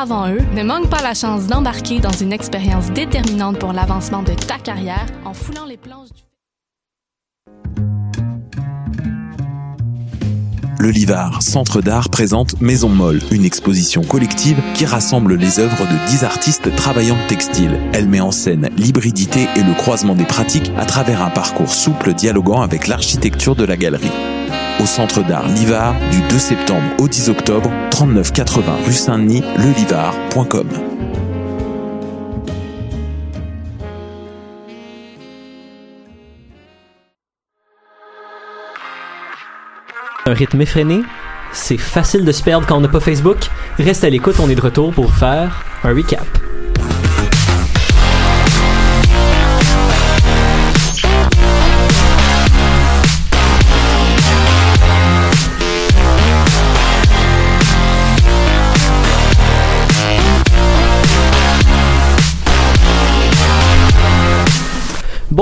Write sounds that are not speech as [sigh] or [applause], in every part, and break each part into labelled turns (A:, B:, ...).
A: avant eux, ne manque pas la chance d'embarquer dans une expérience déterminante pour l'avancement de ta carrière en foulant les planches du...
B: Le Livard, Centre d'art, présente Maison Molle, une exposition collective qui rassemble les œuvres de 10 artistes travaillant textile. Elle met en scène l'hybridité et le croisement des pratiques à travers un parcours souple dialoguant avec l'architecture de la galerie. Au Centre d'art Livard, du 2 septembre au 10 octobre, 3980 rue Saint-Denis, lelivard.com.
C: Un rythme effréné, c'est facile de se perdre quand on n'a pas Facebook. Reste à l'écoute, on est de retour pour faire un recap.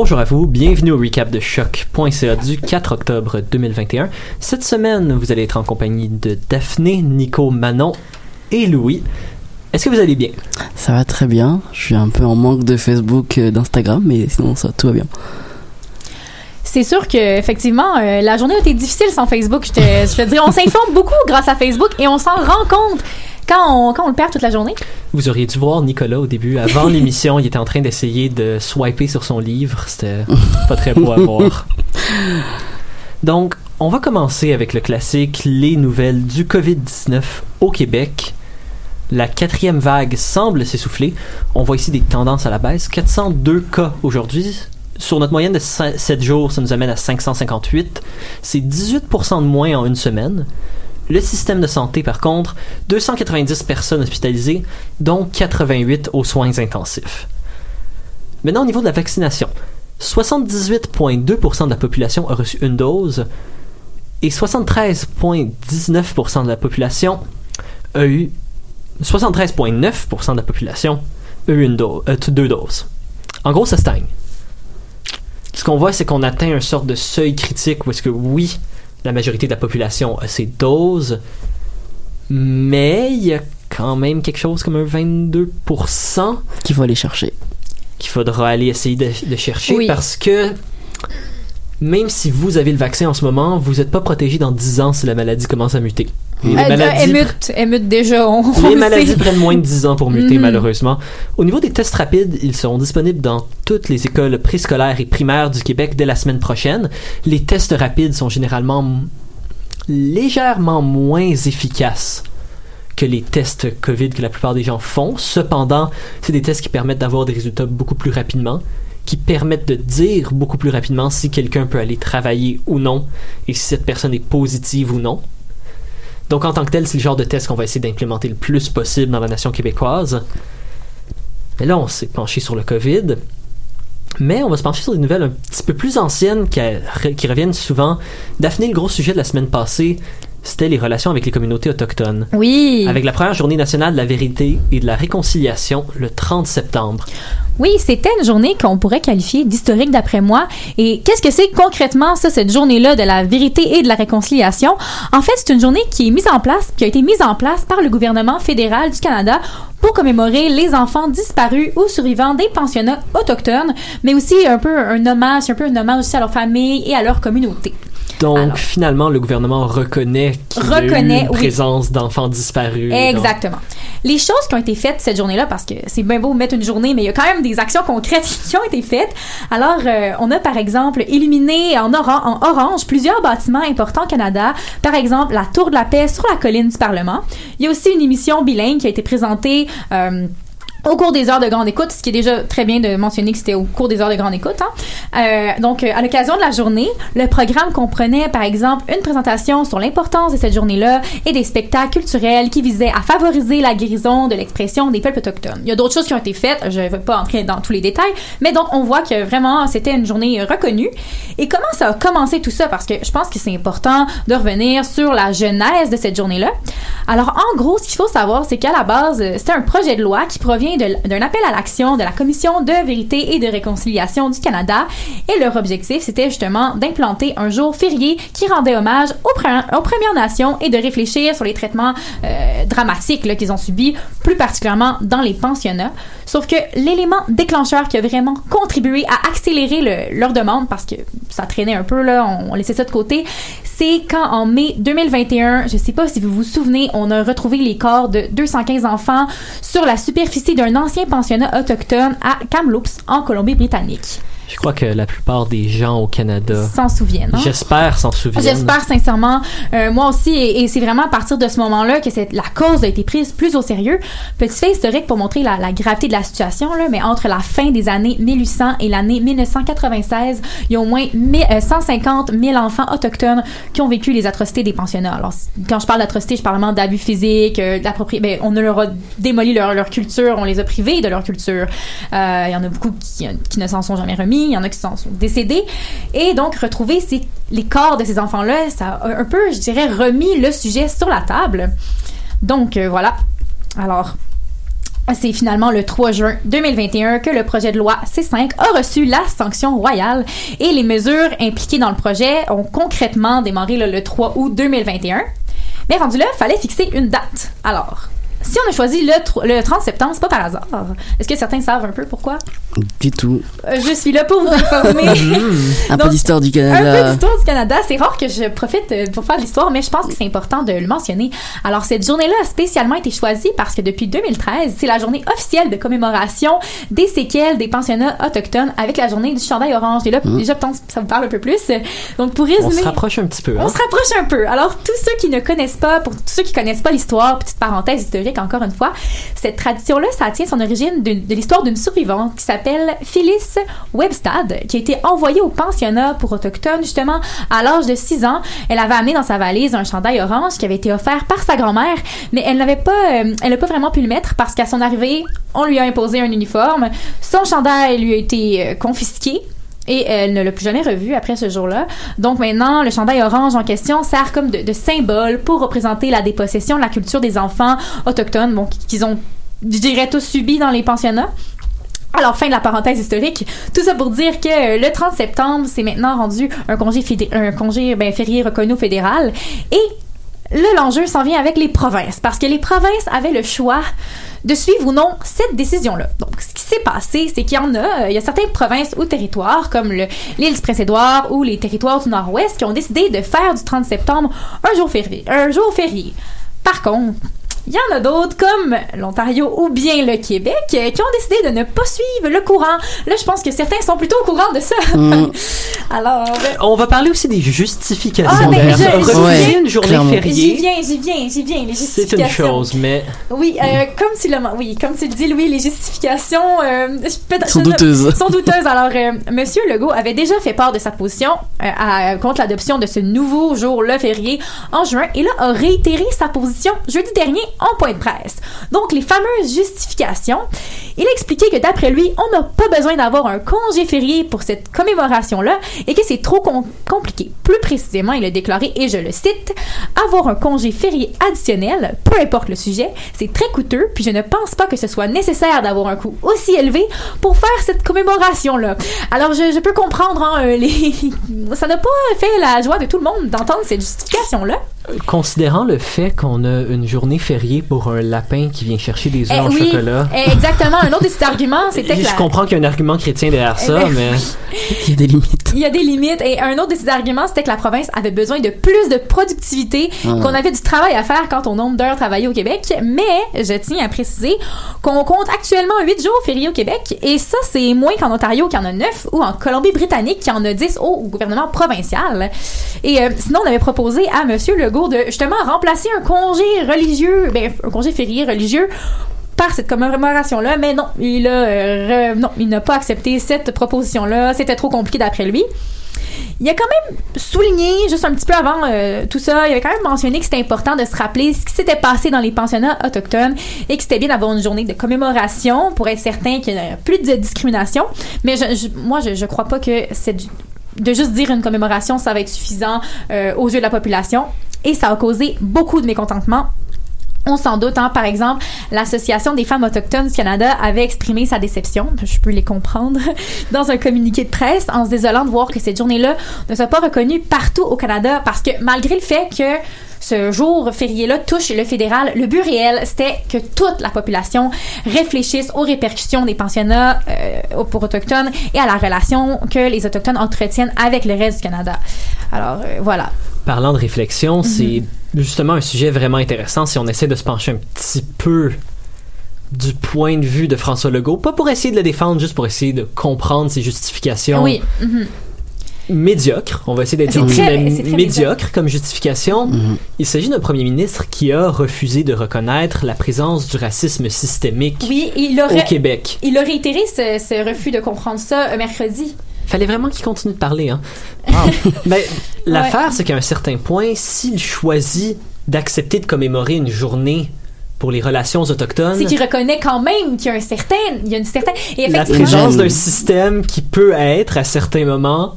C: Bonjour à vous, bienvenue au recap de choc.ca du 4 octobre 2021. Cette semaine, vous allez être en compagnie de Daphné, Nico, Manon et Louis. Est-ce que vous allez bien?
D: Ça va très bien. Je suis un peu en manque de Facebook, euh, d'Instagram, mais sinon ça tout va bien.
E: C'est sûr que effectivement, euh, la journée a été difficile sans Facebook. Je te, je te dirais, on s'informe [laughs] beaucoup grâce à Facebook et on s'en rend compte quand on, quand on le perd toute la journée?
C: Vous auriez dû voir Nicolas au début. Avant [laughs] l'émission, il était en train d'essayer de swiper sur son livre. C'était pas très beau à [laughs] voir. Donc, on va commencer avec le classique, les nouvelles du COVID-19 au Québec. La quatrième vague semble s'essouffler. On voit ici des tendances à la baisse. 402 cas aujourd'hui. Sur notre moyenne de 7 jours, ça nous amène à 558. C'est 18% de moins en une semaine. Le système de santé, par contre, 290 personnes hospitalisées, dont 88 aux soins intensifs. Maintenant, au niveau de la vaccination, 78,2% de la population a reçu une dose et 73,19% de la population a eu 73,9% de la population a eu une euh, deux doses. En gros, ça stagne. Ce qu'on voit, c'est qu'on atteint un sorte de seuil critique où est-ce que oui, la majorité de la population a ses doses, mais il y a quand même quelque chose comme un 22%
D: Qu'il faut aller chercher.
C: qu'il faudra aller essayer de, de chercher
E: Oui.
C: parce que même si vous avez le vaccin en ce moment, vous n'êtes pas protégé dans 10 ans si la maladie commence à muter. Et les
E: Euh,
C: maladies,
E: déjà. On,
C: les
E: le
C: maladies prennent moins de 10 ans pour muter,
E: Mhm.
C: malheureusement. Au niveau des tests rapides, ils seront disponibles dans toutes les écoles préscolaires et primaires du Québec dès la semaine prochaine. Les tests rapides sont généralement légèrement moins efficaces que les tests COVID que la plupart des gens font. Cependant, c'est des tests qui permettent d'avoir des résultats beaucoup plus rapidement, qui permettent de dire beaucoup plus rapidement si quelqu'un peut aller travailler ou non, et si cette personne est positive ou non. Donc, en tant que tel, c'est le genre de test qu'on va essayer d'implémenter le plus possible dans la nation québécoise. Mais là, on s'est penché sur le COVID. Mais on va se pencher sur des nouvelles un petit peu plus anciennes qui, qui reviennent souvent. Daphné, le gros sujet de la semaine passée, c'était les relations avec les communautés autochtones.
E: Oui.
C: Avec la première journée nationale de la vérité et de la réconciliation le 30 septembre.
E: Oui, c'était une journée qu'on pourrait qualifier d'historique d'après moi. Et qu'est-ce que c'est concrètement ça, cette journée-là de la vérité et de la réconciliation? En fait, c'est une journée qui est mise en place, qui a été mise en place par le gouvernement fédéral du Canada pour commémorer les enfants disparus ou survivants des pensionnats autochtones, mais aussi un peu un hommage, un peu un hommage aussi à leur famille et à leur communauté.
C: Donc,
E: Alors.
C: finalement, le gouvernement reconnaît qu'il y a eu une
E: oui.
C: présence d'enfants disparus.
E: Exactement. Les choses qui ont été faites cette journée-là, parce que c'est bien beau mettre une journée, mais il y a quand même des actions concrètes [laughs] qui ont été faites. Alors, euh, on a par exemple illuminé en, oran- en orange plusieurs bâtiments importants au Canada. Par exemple, la Tour de la Paix sur la colline du Parlement. Il y a aussi une émission bilingue qui a été présentée. euh, au cours des heures de grande écoute, ce qui est déjà très bien de mentionner que c'était au cours des heures de grande écoute. Hein. Euh, donc, euh, à l'occasion de la journée, le programme comprenait, par exemple, une présentation sur l'importance de cette journée-là et des spectacles culturels qui visaient à favoriser la guérison de l'expression des peuples autochtones. Il y a d'autres choses qui ont été faites, je ne vais pas entrer dans tous les détails, mais donc on voit que vraiment c'était une journée reconnue. Et comment ça a commencé tout ça? Parce que je pense que c'est important de revenir sur la genèse de cette journée-là. Alors, en gros, ce qu'il faut savoir, c'est qu'à la base, euh, c'était un projet de loi qui provient d'un appel à l'action de la Commission de vérité et de réconciliation du Canada. Et leur objectif, c'était justement d'implanter un jour férié qui rendait hommage aux, Pre- aux Premières Nations et de réfléchir sur les traitements euh, dramatiques qu'ils ont subis, plus particulièrement dans les pensionnats. Sauf que l'élément déclencheur qui a vraiment contribué à accélérer le- leur demande, parce que ça traînait un peu, là, on, on laissait ça de côté, c'est quand en mai 2021, je sais pas si vous vous souvenez, on a retrouvé les corps de 215 enfants sur la superficie d'un ancien pensionnat autochtone à Kamloops, en Colombie-Britannique.
C: Je crois que la plupart des gens au Canada,
E: S'en souviennent. hein?
C: j'espère, s'en souviennent.
E: J'espère sincèrement, euh, moi aussi, et, et c'est vraiment à partir de ce moment-là que la cause a été prise plus au sérieux. Petit fait historique pour montrer la, la gravité de la situation, là, mais entre la fin des années 1800 et l'année 1996, il y a au moins mi- euh, 150 000 enfants autochtones qui ont vécu les atrocités des pensionnats. Alors, quand je parle d'atrocités, je parle vraiment d'abus physiques, euh, ben, on leur a démoli leur, leur culture, on les a privés de leur culture. Euh, Il y en a beaucoup qui, qui ne s'en sont jamais remis, il y en a qui sont décédés. Et donc, retrouver les corps de ces enfants-là, ça a un peu, je dirais, remis le sujet sur la table. Donc, euh, voilà. Alors, c'est finalement le 3 juin 2021 que le projet de loi C5 a reçu la sanction royale et les mesures impliquées dans le projet ont concrètement démarré le 3 août 2021. Mais rendu là, fallait fixer une date. Alors, si on a choisi le, le 30 septembre, c'est pas par hasard. Est-ce que certains savent un peu pourquoi?
D: Du tout.
E: Euh, je suis là pour vous informer. [laughs]
D: Un peu [laughs] d'histoire du
E: Un peu
D: Canada.
E: d'histoire du Canada. C'est rare que je profite euh, pour faire l'histoire, mais je pense que c'est important de le mentionner. Alors, cette journée-là a spécialement été choisie parce que depuis 2013, c'est la journée officielle de commémoration des séquelles des pensionnats autochtones avec la journée du chandail orange. Et là, déjà, peut-être que ça vous parle un peu plus. Donc, pour
C: On
E: résumer...
C: se rapproche un petit peu. hein?
E: On se rapproche un peu. Alors, tous ceux qui ne connaissent pas, pour tous ceux qui connaissent pas l'histoire, petite parenthèse historique encore une fois, cette tradition-là, ça tient son origine de, l'histoire d'une survivante qui s'appelle Phyllis Webstad, qui a été envoyée au pensionnat pour autochtones, justement, à l'âge de 6 ans. Elle avait amené dans sa valise un chandail orange qui avait été offert par sa grand-mère, mais elle n'avait pas, euh, elle n'a pas vraiment pu le mettre parce qu'à son arrivée, on lui a imposé un uniforme. Son chandail lui a été euh, confisqué. Et elle ne l'a plus jamais revu après ce jour-là. Donc maintenant, le chandail orange en question sert comme de, symbole pour représenter la dépossession de la culture des enfants autochtones, bon, qu'ils ont, je dirais, tous subi dans les pensionnats. Alors, fin de la parenthèse historique. Tout ça pour dire que euh, le 30 septembre, c'est maintenant rendu un congé, un congé ben, férié reconnu fédéral. Et là, l'enjeu s'en vient avec les provinces, parce que les provinces avaient le choix de suivre ou non cette décision-là. Donc, ce qui s'est passé, c'est qu'il y en a, euh, il y a certaines provinces ou territoires, comme le- l'île du Prince-Édouard ou les territoires du Nord-Ouest, qui ont décidé de faire du 30 septembre un jour férié. Un jour férié. Par contre, il y en a d'autres, comme l'Ontario ou bien le Québec, euh, qui ont décidé de ne pas suivre le courant. Là, je pense que certains sont plutôt au courant de ça.
D: Mm. [laughs]
E: Alors, euh,
C: On va parler aussi des justifications.
E: Ah, ben, je- je-
D: Ouais,
C: une journée
D: clairement.
E: j'y
C: fériée,
E: viens, j'y viens, j'y viens, les
C: c'est une
E: justifications.
C: chose, mais
E: Oui, euh, comme tu l'as, oui, comme tu le dis, Louis, les justifications euh, je
D: Sont
E: je
D: douteuses.
E: sont douteuses. Alors, euh, Monsieur Legault avait déjà fait part de sa position euh, à- contre l'adoption de ce nouveau jour le férié en juin, et là a réitéré sa position jeudi dernier en point de presse. Donc, les fameuses justifications. Il a expliqué que d'après lui, on n'a pas besoin d'avoir un congé férié pour cette commémoration-là et que c'est trop com- compliqué. Plus précisément, il a déclaré, et je le cite, avoir un congé férié additionnel, peu importe le sujet, c'est très coûteux, puis je ne pense pas que ce soit nécessaire d'avoir un coût aussi élevé pour faire cette commémoration-là. Alors, je, peux comprendre, hein, euh, ça n'a pas fait la joie de tout le monde d'entendre cette justification-là.
C: considérant le fait qu'on a une journée fériée pour un lapin qui vient chercher des œufs
E: Eh
C: en
E: oui,
C: chocolat.
E: eh, exactement. Un autre de ces arguments, c'était que
C: Je
E: la-
C: comprends qu'il y a un argument chrétien derrière ça,
E: Eh ben,
C: mais
D: Il y a des limites.
E: Il y a des limites. Et un autre de ces arguments, c'était que la province avait besoin de plus de productivité,
D: Ah.
E: qu'on avait du travail à faire quant au nombre d'heures travaillées au Québec. Mais je tiens à préciser qu'on compte actuellement 8 jours fériés au Québec. Et ça, c'est moins qu'en Ontario qui en a 9 ou en Colombie-Britannique qui en a 10 au gouvernement provincial. Et euh, sinon, on avait proposé à M. Legault de justement remplacer un congé religieux, ben, un congé férié religieux par cette commémoration-là, mais non, il a, euh, non, il n'a pas accepté cette proposition-là. C'était trop compliqué d'après lui. Il a quand même souligné, juste un petit peu avant euh, tout ça, il avait quand même mentionné que c'était important de se rappeler ce qui s'était passé dans les pensionnats autochtones et que c'était bien d'avoir une journée de commémoration pour être certain qu'il n'y a plus de discrimination. Mais moi, je, je crois pas que de juste dire une commémoration, ça va être suffisant euh, aux yeux de la population. Et ça a causé beaucoup de mécontentement On s'en doute, hein. par exemple, l'Association des femmes autochtones du Canada avait exprimé sa déception, je peux les comprendre, [laughs] dans un communiqué de presse en se désolant de voir que cette journée-là ne soit pas reconnue partout au Canada parce que malgré le fait que ce jour férié-là touche le fédéral, le but réel, c'était que toute la population réfléchisse aux répercussions des pensionnats euh, pour autochtones et à la relation que les autochtones entretiennent avec le reste du Canada. Alors, euh, voilà.
C: Parlant de réflexion, c'est justement un sujet vraiment intéressant si on essaie de se pencher un petit peu du point de vue de François Legault, pas pour essayer de le défendre, juste pour essayer de comprendre ses justifications
E: Oui. mhm.
C: médiocres. On va essayer d'être
E: très
C: médiocre comme justification. Il s'agit d'un premier ministre qui a refusé de reconnaître la présence du racisme systémique
E: Oui, il
C: au
E: aurait,
C: Québec.
E: il a réitéré ce, ce refus de comprendre ça euh, mercredi.
C: Fallait vraiment qu'il continue de parler, hein. Ben, [laughs] l'affaire, c'est qu'à un certain point, s'il choisit d'accepter de commémorer une journée pour les relations autochtones,
E: C'est qu'il reconnaît quand même qu'il y a un certain, il y a une certaine, et
C: la présence d'un système qui peut être à certains moments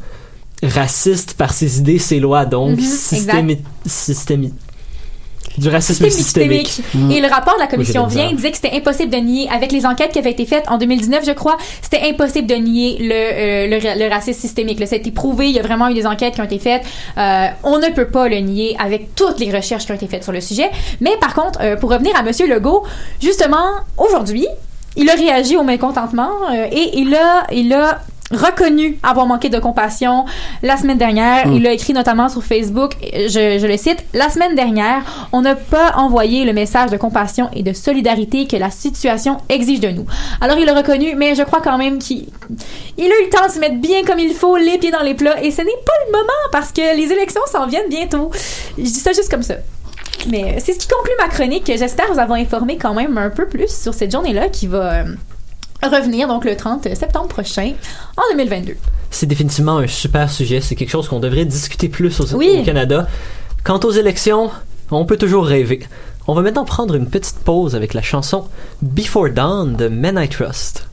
C: raciste par ses idées, ses lois, donc systémi- systémi- du racisme
E: systémique,
C: systémique.
E: Et le rapport de la commission
C: Oui,
E: vient disait que c'était impossible de nier, avec les enquêtes qui avaient été faites en 2019, je crois, c'était impossible de nier le, euh, le, ra- le racisme systémique. Là, ça a été prouvé, il y a vraiment eu des enquêtes qui ont été faites. Euh, on ne peut pas le nier avec toutes les recherches qui ont été faites sur le sujet. Mais par contre, euh, pour revenir à Monsieur Legault, justement, aujourd'hui, il a réagi au mécontentement euh, et il a, il a reconnu avoir manqué de compassion la semaine dernière. Il a écrit notamment sur Facebook, je, je le cite, La semaine dernière, on n'a pas envoyé le message de compassion et de solidarité que la situation exige de nous. Alors il a reconnu, mais je crois quand même qu'il il a eu le temps de se mettre bien comme il faut, les pieds dans les plats, et ce n'est pas le moment parce que les élections s'en viennent bientôt. Je dis ça juste comme ça. Mais c'est ce qui conclut ma chronique. J'espère vous avoir informé quand même un peu plus sur cette journée-là qui va euh, revenir donc le 30 septembre prochain en 2022.
C: C'est définitivement un super sujet. C'est quelque chose qu'on devrait discuter plus au,
E: Oui.
C: au Canada. Quant aux élections, on peut toujours rêver. On va maintenant prendre une petite pause avec la chanson Before Dawn de Men I Trust.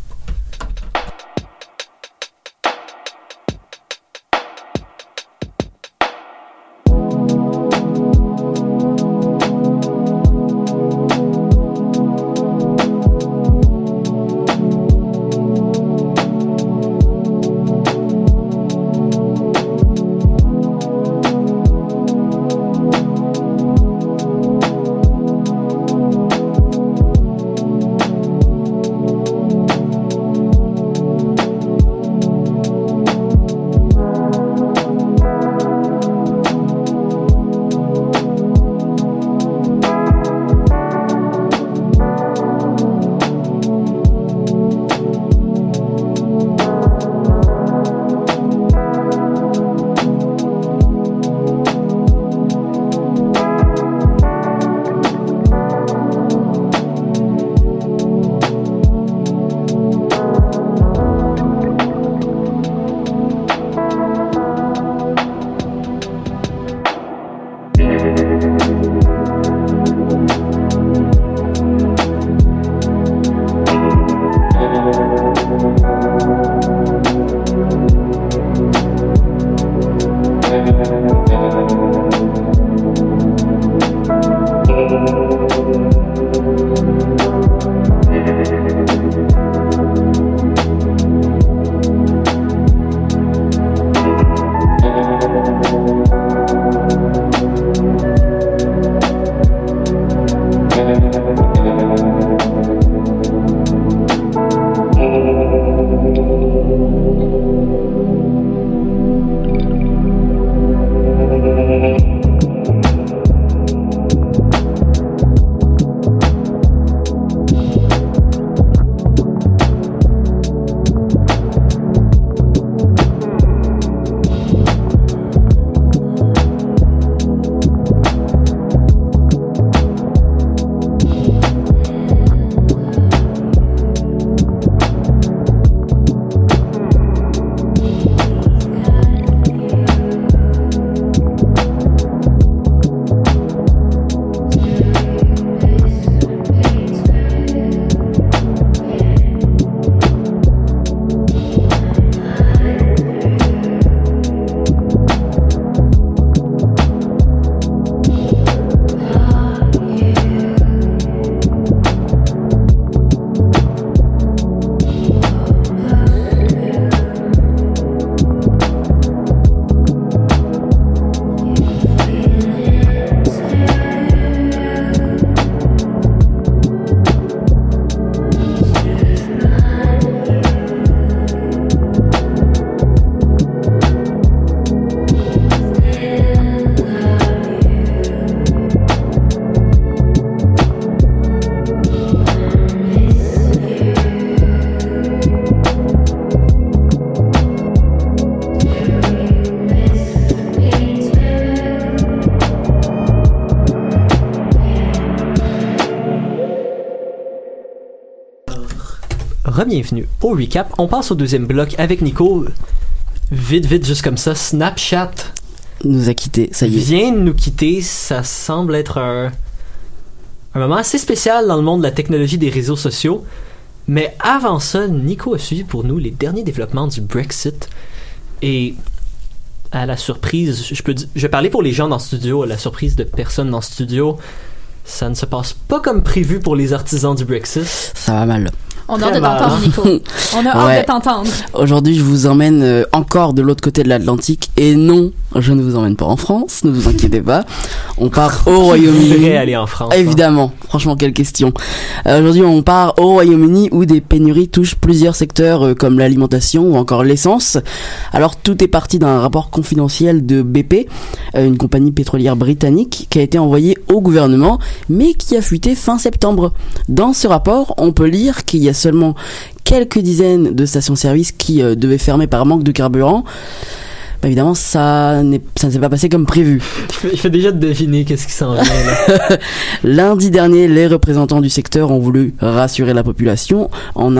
C: Re-bienvenue au recap. On passe au deuxième bloc avec Nico. Vite, vite, juste comme ça. Snapchat
D: Nous a quittés, ça y est.
C: vient de nous quitter. Ça semble être un, un moment assez spécial dans le monde de la technologie des réseaux sociaux. Mais avant ça, Nico a suivi pour nous les derniers développements du Brexit. Et à la surprise, je, peux, je vais parler pour les gens dans le studio, à la surprise de personne dans le studio, ça ne se passe pas comme prévu pour les artisans du Brexit.
D: Ça va mal. [laughs]
E: On a hâte de t'entendre, Nico. On a hâte
D: Ouais.
E: de t'entendre.
D: Aujourd'hui, je vous emmène euh, encore de l'autre côté de l'Atlantique. Et non, je ne vous emmène pas en France, ne vous inquiétez pas. On part au
C: Vous
D: Royaume-Uni.
C: aller en France. hein.
D: Évidemment, franchement, quelle question. Euh, Aujourd'hui, on part au Royaume-Uni où des pénuries touchent plusieurs secteurs euh, comme l'alimentation ou encore l'essence. Alors, tout est parti d'un rapport confidentiel de BP, euh, une compagnie pétrolière britannique, qui a été envoyé au gouvernement, mais qui a fuité fin septembre. Dans ce rapport, on peut lire qu'il y a seulement quelques dizaines de stations-service qui euh, devaient fermer par manque de carburant. Bah, évidemment, ça ne s'est pas passé comme prévu.
C: Je fais déjà deviner qu'est-ce qui s'en vient. [laughs]
D: Lundi dernier, les représentants du secteur ont voulu rassurer la population en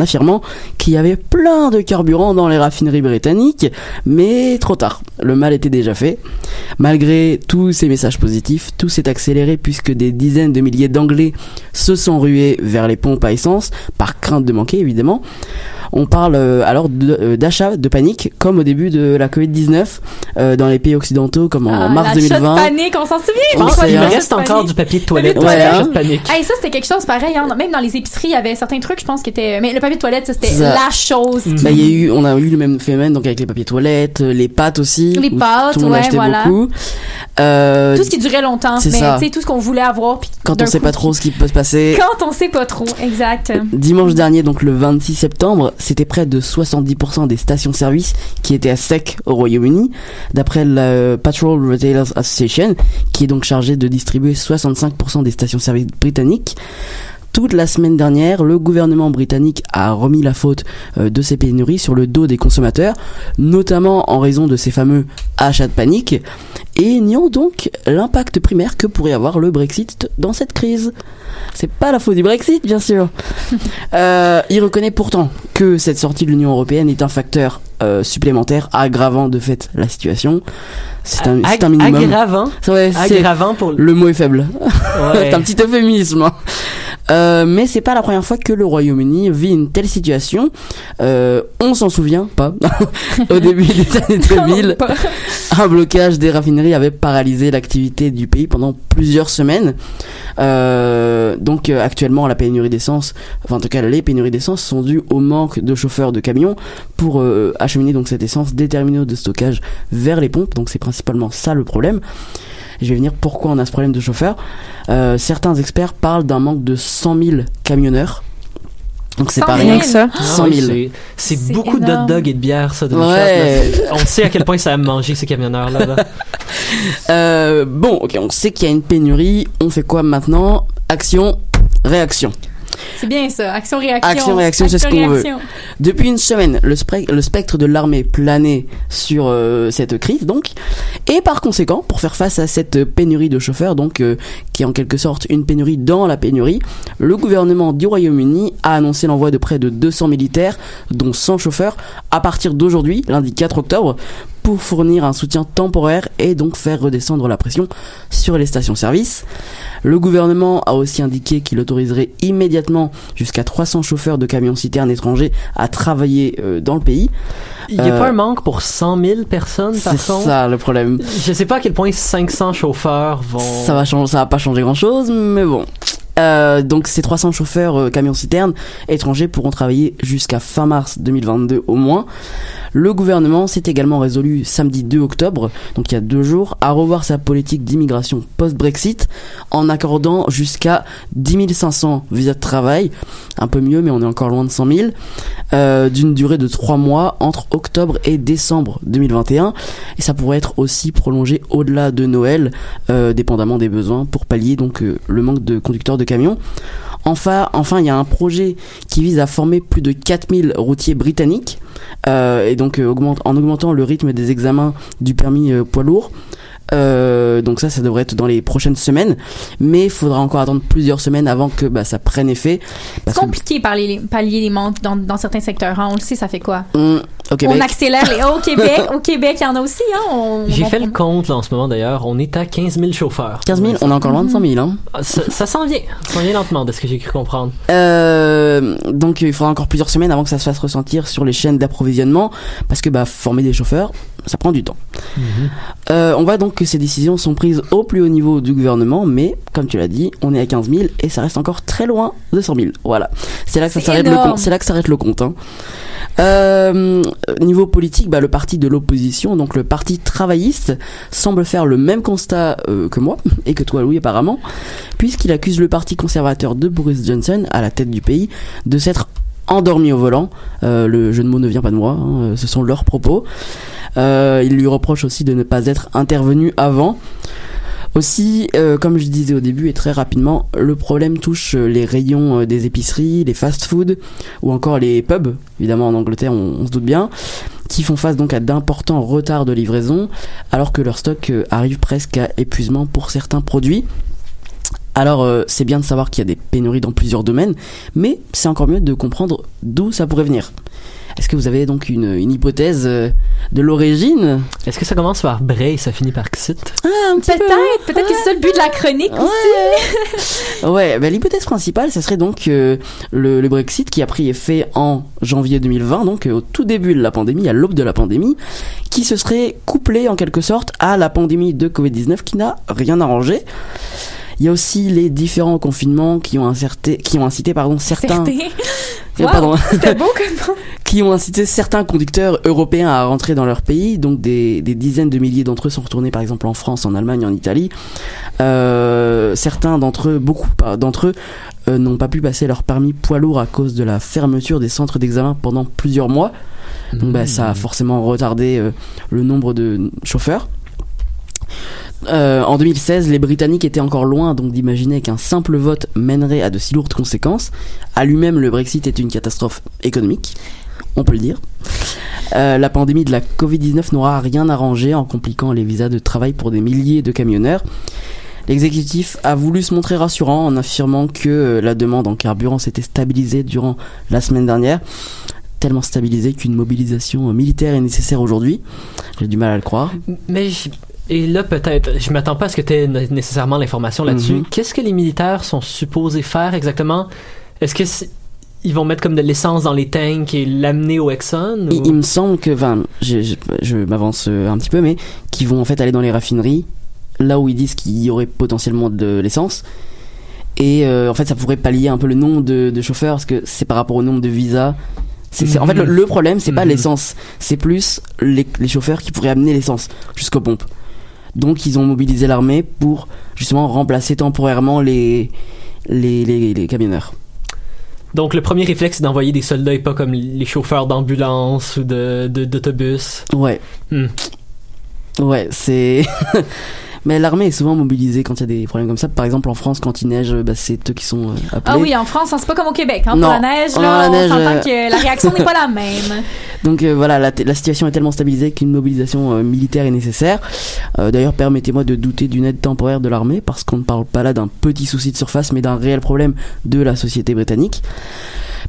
D: affirmant qu'il y avait plein de carburant dans les raffineries britanniques, mais trop tard. Le mal était déjà fait. Malgré tous ces messages positifs, tout s'est accéléré puisque des dizaines de milliers d'Anglais se sont rués vers les pompes à essence, par crainte de manquer évidemment. On parle euh, alors de- euh, d'achat de panique, comme au début de la Covid-19, euh, dans les pays occidentaux, comme en
E: Ah,
D: mars
E: l'achat
D: 2020.
E: de panique, on s'en souvient.
D: Je pense qu'il
E: de
C: reste encore du papier de toilette.
E: Papier de
D: toilette.
C: je panique.
E: Hey, ça, c'était quelque chose pareil. hein. Même dans les épiceries, il y avait certains trucs, je pense, qui étaient. Mais le papier de toilette, c'était la chose.
C: Mm.
D: Bah, il y a eu, on a eu le même phénomène donc avec les papiers toilettes, euh, les pâtes aussi.
E: Les pâtes,
D: tout le monde
E: ouais,
D: achetait
E: voilà.
D: beaucoup. Euh,
E: Tout ce qui durait longtemps.
D: c'est
E: Mais
D: ça.
E: tu sais, tout ce qu'on voulait avoir. puis
D: quand on sait
E: coup,
D: pas trop ce qui peut se passer.
E: Quand on sait pas trop. Exact.
D: Dimanche dernier, donc le 26 septembre, c'était près de 70% des stations-service qui étaient à sec au Royaume-Uni, d'après la Patrol Retailers Association, qui est donc chargée de distribuer 65% des stations-service britanniques. Toute la semaine dernière, le gouvernement britannique a remis la faute euh, de ces pénuries sur le dos des consommateurs, notamment en raison de ces fameux achats de panique, et niant donc l'impact primaire que pourrait avoir le Brexit dans cette crise. C'est pas la faute du Brexit, bien sûr. [laughs] Euh, il reconnaît pourtant que cette sortie de l'Union européenne est un facteur euh, supplémentaire aggravant de fait la situation. C'est un, c'est un
C: Ag-
D: minimum.
C: Aggravant.
D: Ouais,
C: Aggravant pour le.
D: le mot est faible.
C: Ouais. [laughs]
D: c'est un petit euphémisme. hein. Euh, mais c'est pas la première fois que le Royaume-Uni vit une telle situation. Euh, on s'en souvient pas. [laughs] Au début des années [laughs] 2000,
E: Pas.
D: un blocage des raffineries avait paralysé l'activité du pays pendant plusieurs semaines. Euh, donc euh, actuellement la pénurie d'essence, enfin en tout cas les pénuries d'essence sont dues au manque de chauffeurs de camions pour euh, acheminer donc cette essence des terminaux de stockage vers les pompes. Donc c'est principalement ça le problème. Je vais venir pourquoi on a ce problème de chauffeurs. Euh, certains experts parlent d'un manque de 100 000 camionneurs. Donc c'est
E: 100
D: pas
E: 000.
D: rien.
F: que ça.
C: Ah
D: 100
C: oui,
D: 000.
C: c'est- beaucoup d'hot
E: énorme.
C: dog et de bière, ça, de
D: Ouais.
C: On sait à quel point ça a mangé ces camionneurs-là. là. [laughs]
D: Euh, bon, ok, on sait qu'il y a une pénurie. On fait quoi maintenant? Action, réaction.
E: C'est bien ça. Action-réaction.
D: Action, réaction, c'est ce qu'on veut.
E: Action-réaction.
D: Depuis une semaine, le spectre de l'armée planait sur euh, cette crise, donc, et par conséquent, pour faire face à cette pénurie de chauffeurs, donc, euh, qui est en quelque sorte une pénurie dans la pénurie, le gouvernement du Royaume-Uni a annoncé l'envoi de près de 200 militaires, dont 100 chauffeurs, à partir d'aujourd'hui, lundi 4 octobre, pour fournir un soutien temporaire et donc faire redescendre la pression sur les stations-service. Le gouvernement a aussi indiqué qu'il autoriserait immédiatement jusqu'à 300 chauffeurs de camions-citernes étrangers à travailler euh, dans le pays.
C: Il n'y a
D: Euh,
C: pas un manque pour 100 000 personnes, par
D: C'est
C: contre?
D: ça le problème.
C: Je sais pas à quel point 500 chauffeurs vont.
D: Ça va changer, ça va pas changer grand chose, mais bon. Euh, donc ces 300 chauffeurs euh, camions-citernes étrangers pourront travailler jusqu'à fin mars 2022 au moins. Le gouvernement s'est également résolu samedi 2 octobre, donc il y a deux jours, à revoir sa politique d'immigration post-Brexit en accordant jusqu'à 10 500 visas de travail, un peu mieux mais on est encore loin de 100 000, euh, d'une durée de 3 mois entre octobre et décembre 2021 et ça pourrait être aussi prolongé au-delà de Noël dépendamment des besoins pour pallier donc le manque de conducteurs de camions. Enfin, il y a un projet qui vise à former plus de 4000 routiers britanniques euh, et donc euh, en augmentant le rythme des examens du permis euh, poids lourd. Euh, donc ça, ça devrait être dans les prochaines semaines, mais il faudra encore attendre plusieurs semaines avant que bah, ça prenne effet.
E: C'est compliqué par les, pallier les manques dans, dans certains secteurs. hein. On le sait, ça fait quoi?
D: Au Québec,
E: On accélère les. Au Québec, au Québec, il y en a aussi. Hein? On-
C: J'ai
E: on-
C: fait le compte là, en ce moment d'ailleurs. On est à 15 000 chauffeurs.
D: 15 000, on est encore loin de 100 000. Hein.
C: Ah, Ça, ça s'en vient. Ça s'en vient lentement, de ce que j'ai cru comprendre.
D: Euh, donc il faudra encore plusieurs semaines avant que ça se fasse ressentir sur les chaînes d'approvisionnement, parce que bah, former des chauffeurs, ça prend du temps. Euh, on voit donc que ces décisions sont prises au plus haut niveau du gouvernement, mais comme tu l'as dit, on est à 15 000 et ça reste encore très loin de 100 000. Voilà, c'est là que ça
E: C'est
D: s'arrête le
E: énorme.
D: compte. C'est là que s'arrête le compte. hein. Euh, niveau politique, bah, le parti de l'opposition, donc le parti travailliste, semble faire le même constat euh, que moi [laughs] et que toi, Louis, apparemment, puisqu'il accuse le parti conservateur de Boris Johnson, à la tête du pays, de s'être endormi au volant. Euh, le jeu de mots ne vient pas de moi, hein, euh, ce sont leurs propos. Euh, il lui reproche aussi de ne pas être intervenu avant. Aussi, euh, comme je disais au début et très rapidement, le problème touche les rayons euh, des épiceries, les fast-food ou encore les pubs, évidemment en Angleterre on, on se doute bien, qui font face donc à d'importants retards de livraison alors que leur stock euh, arrive presque à épuisement pour certains produits. Alors euh, c'est bien de savoir qu'il y a des pénuries dans plusieurs domaines, mais c'est encore mieux de comprendre d'où ça pourrait venir. Est-ce que vous avez donc une, une hypothèse euh, de l'origine?
C: Est-ce que ça commence par Bray et ça finit par Xit?
D: Ah, un petit peu.
E: Peut-être, peut-être que c'est ça le but de la chronique aussi. [laughs]
D: Ouais, ouais bah, l'hypothèse principale, ça serait donc euh, le, le Brexit qui a pris effet en janvier 2020, donc euh, au tout début de la pandémie, à l'aube de la pandémie, qui se serait couplé en quelque sorte à la pandémie de Covid-19 qui n'a rien arrangé. Il y a aussi les différents confinements qui ont, incerté, qui ont incité pardon, certains,
E: Certain. [laughs]
D: Euh,
E: Wow, beau comme [laughs]
D: qui ont incité certains conducteurs européens à rentrer dans leur pays. Donc des, des dizaines de milliers d'entre eux sont retournés par exemple en France, en Allemagne, en Italie. Euh, certains d'entre eux, beaucoup d'entre eux, euh, n'ont pas pu passer leur permis poids lourd à cause de la fermeture des centres d'examen pendant plusieurs mois. Donc bah, ça a forcément retardé euh, le nombre de chauffeurs. Euh, en 2016, les Britanniques étaient encore loin d'imaginer qu'un simple vote mènerait à de si lourdes conséquences. À lui-même, le Brexit est une catastrophe économique, on peut le dire. Euh, la pandémie de la Covid-19 n'aura rien arrangé en compliquant les visas de travail pour des milliers de camionneurs. L'exécutif a voulu se montrer rassurant en affirmant que euh, la demande en carburant s'était stabilisée durant la semaine dernière, tellement stabilisée qu'une mobilisation militaire est nécessaire aujourd'hui. J'ai du mal à le croire.
C: Mais et là peut-être, je m'attends pas à ce que tu aies nécessairement l'information là-dessus.
D: Mhm.
C: Qu'est-ce que les militaires sont supposés faire exactement? Est-ce que c'est- ils vont mettre comme de l'essence dans les tanks et l'amener au Exxon
D: Il,
C: ou-
D: il me semble que, enfin, je, je, je m'avance euh, un petit peu, mais qu'ils vont en fait aller dans les raffineries, là où ils disent qu'il y aurait potentiellement de l'essence. Et euh, en fait, ça pourrait pallier un peu le nombre de, de chauffeurs, parce que c'est par rapport au nombre de visas. C'est, En fait, le, le problème, c'est pas
C: Mhm.
D: l'essence, c'est plus les, les chauffeurs qui pourraient amener l'essence jusqu'aux pompes. Donc, ils ont mobilisé l'armée pour justement remplacer temporairement les, les, les, les camionneurs.
C: Donc le premier réflexe c'est d'envoyer des soldats et pas comme les chauffeurs d'ambulance ou de, de- d'autobus.
D: Ouais.
C: Hmm.
D: Ouais, c'est. [laughs] Mais l'armée est souvent mobilisée quand il y a des problèmes comme ça. Par exemple, en France, quand il neige, bah, c'est eux qui sont euh, appelés.
E: Ah oui, en France, hein, c'est pas comme au Québec. Hein,
D: Non.
E: pour la neige,
D: Non,
E: là,
D: la
E: on
D: neige, euh,
E: que la réaction n'est pas la même. [laughs]
D: Donc euh, voilà, la, la situation est tellement stabilisée qu'une mobilisation euh, militaire est nécessaire. D'ailleurs, permettez-moi de douter d'une aide temporaire de l'armée, parce qu'on ne parle pas là d'un petit souci de surface, mais d'un réel problème de la société britannique.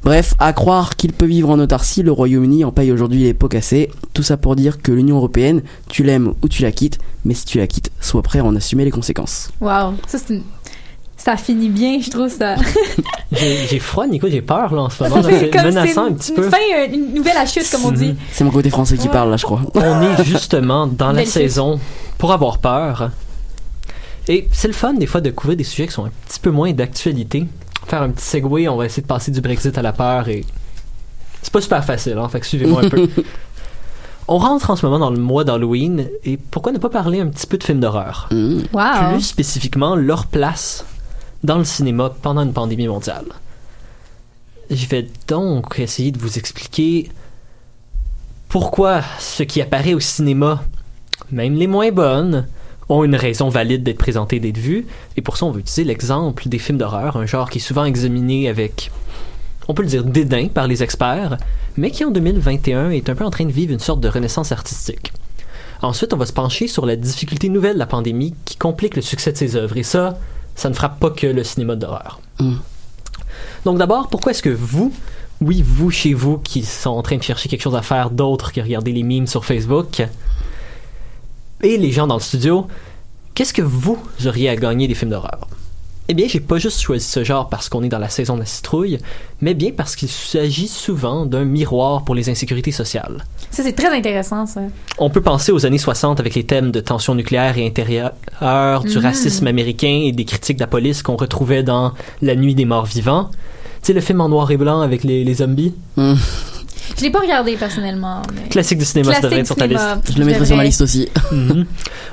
D: Bref, à croire qu'il peut vivre en autarcie, le Royaume-Uni en paye aujourd'hui les pots cassés. Tout ça pour dire que l'Union Européenne, tu l'aimes ou tu la quittes, mais si tu la quittes, sois prêt à en assumer les conséquences.
E: Wow, ça c'est une- ça finit bien, je trouve ça. [laughs]
C: J'ai, froid, Nico, j'ai peur là en ce moment. C'est menaçant
E: c'est
C: un petit
E: une,
C: peu.
E: fin, euh, une nouvelle à chute, comme on dit.
C: Mhm.
D: C'est mon côté français qui
E: Ouais.
D: parle là, je crois.
C: On est [laughs] justement dans la saison pour avoir peur. Et c'est le fun des fois de couvrir des sujets qui sont un petit peu moins d'actualité. Faire un petit segway, on va essayer de passer du Brexit à la peur et c'est pas super facile, hein, fait que suivez-moi un peu. [laughs] On rentre en ce moment dans le mois d'Halloween et pourquoi ne pas parler un petit peu de films d'horreur?
D: Mmh.
E: Wow.
C: Plus spécifiquement leur place dans le cinéma pendant une pandémie mondiale. Je vais donc essayer de vous expliquer pourquoi ce qui apparaît au cinéma, même les moins bonnes, ont une raison valide d'être présenté, d'être vu. Et pour ça, on veut utiliser l'exemple des films d'horreur, un genre qui est souvent examiné avec, on peut le dire, dédain par les experts, mais qui en 2021 est un peu en train de vivre une sorte de renaissance artistique. Ensuite, on va se pencher sur la difficulté nouvelle de la pandémie qui complique le succès de ses œuvres. Et ça, ça ne frappe pas que le cinéma d'horreur.
D: Mm.
C: Donc d'abord, pourquoi est-ce que vous, oui, vous chez vous qui sont en train de chercher quelque chose à faire d'autre que regarder les memes sur Facebook, et les gens dans le studio, qu'est-ce que vous auriez à gagner des films d'horreur? Eh bien, j'ai pas juste choisi ce genre parce qu'on est dans la saison de la citrouille, mais bien parce qu'il s'agit souvent d'un miroir pour les insécurités sociales.
E: Ça, c'est très intéressant, ça.
C: On peut penser aux années 60 avec les thèmes de tension nucléaire et intérieure, du
E: Mm.
C: racisme américain et des critiques de la police qu'on retrouvait dans La nuit des morts vivants. Tu sais, le film en noir et blanc avec les, les zombies?
D: Mm.
E: Je l'ai pas regardé personnellement. Mais...
C: Classique du cinéma, ça devrait être sur ta liste.
D: Je le mettrai sur ma liste aussi.
C: Mhm.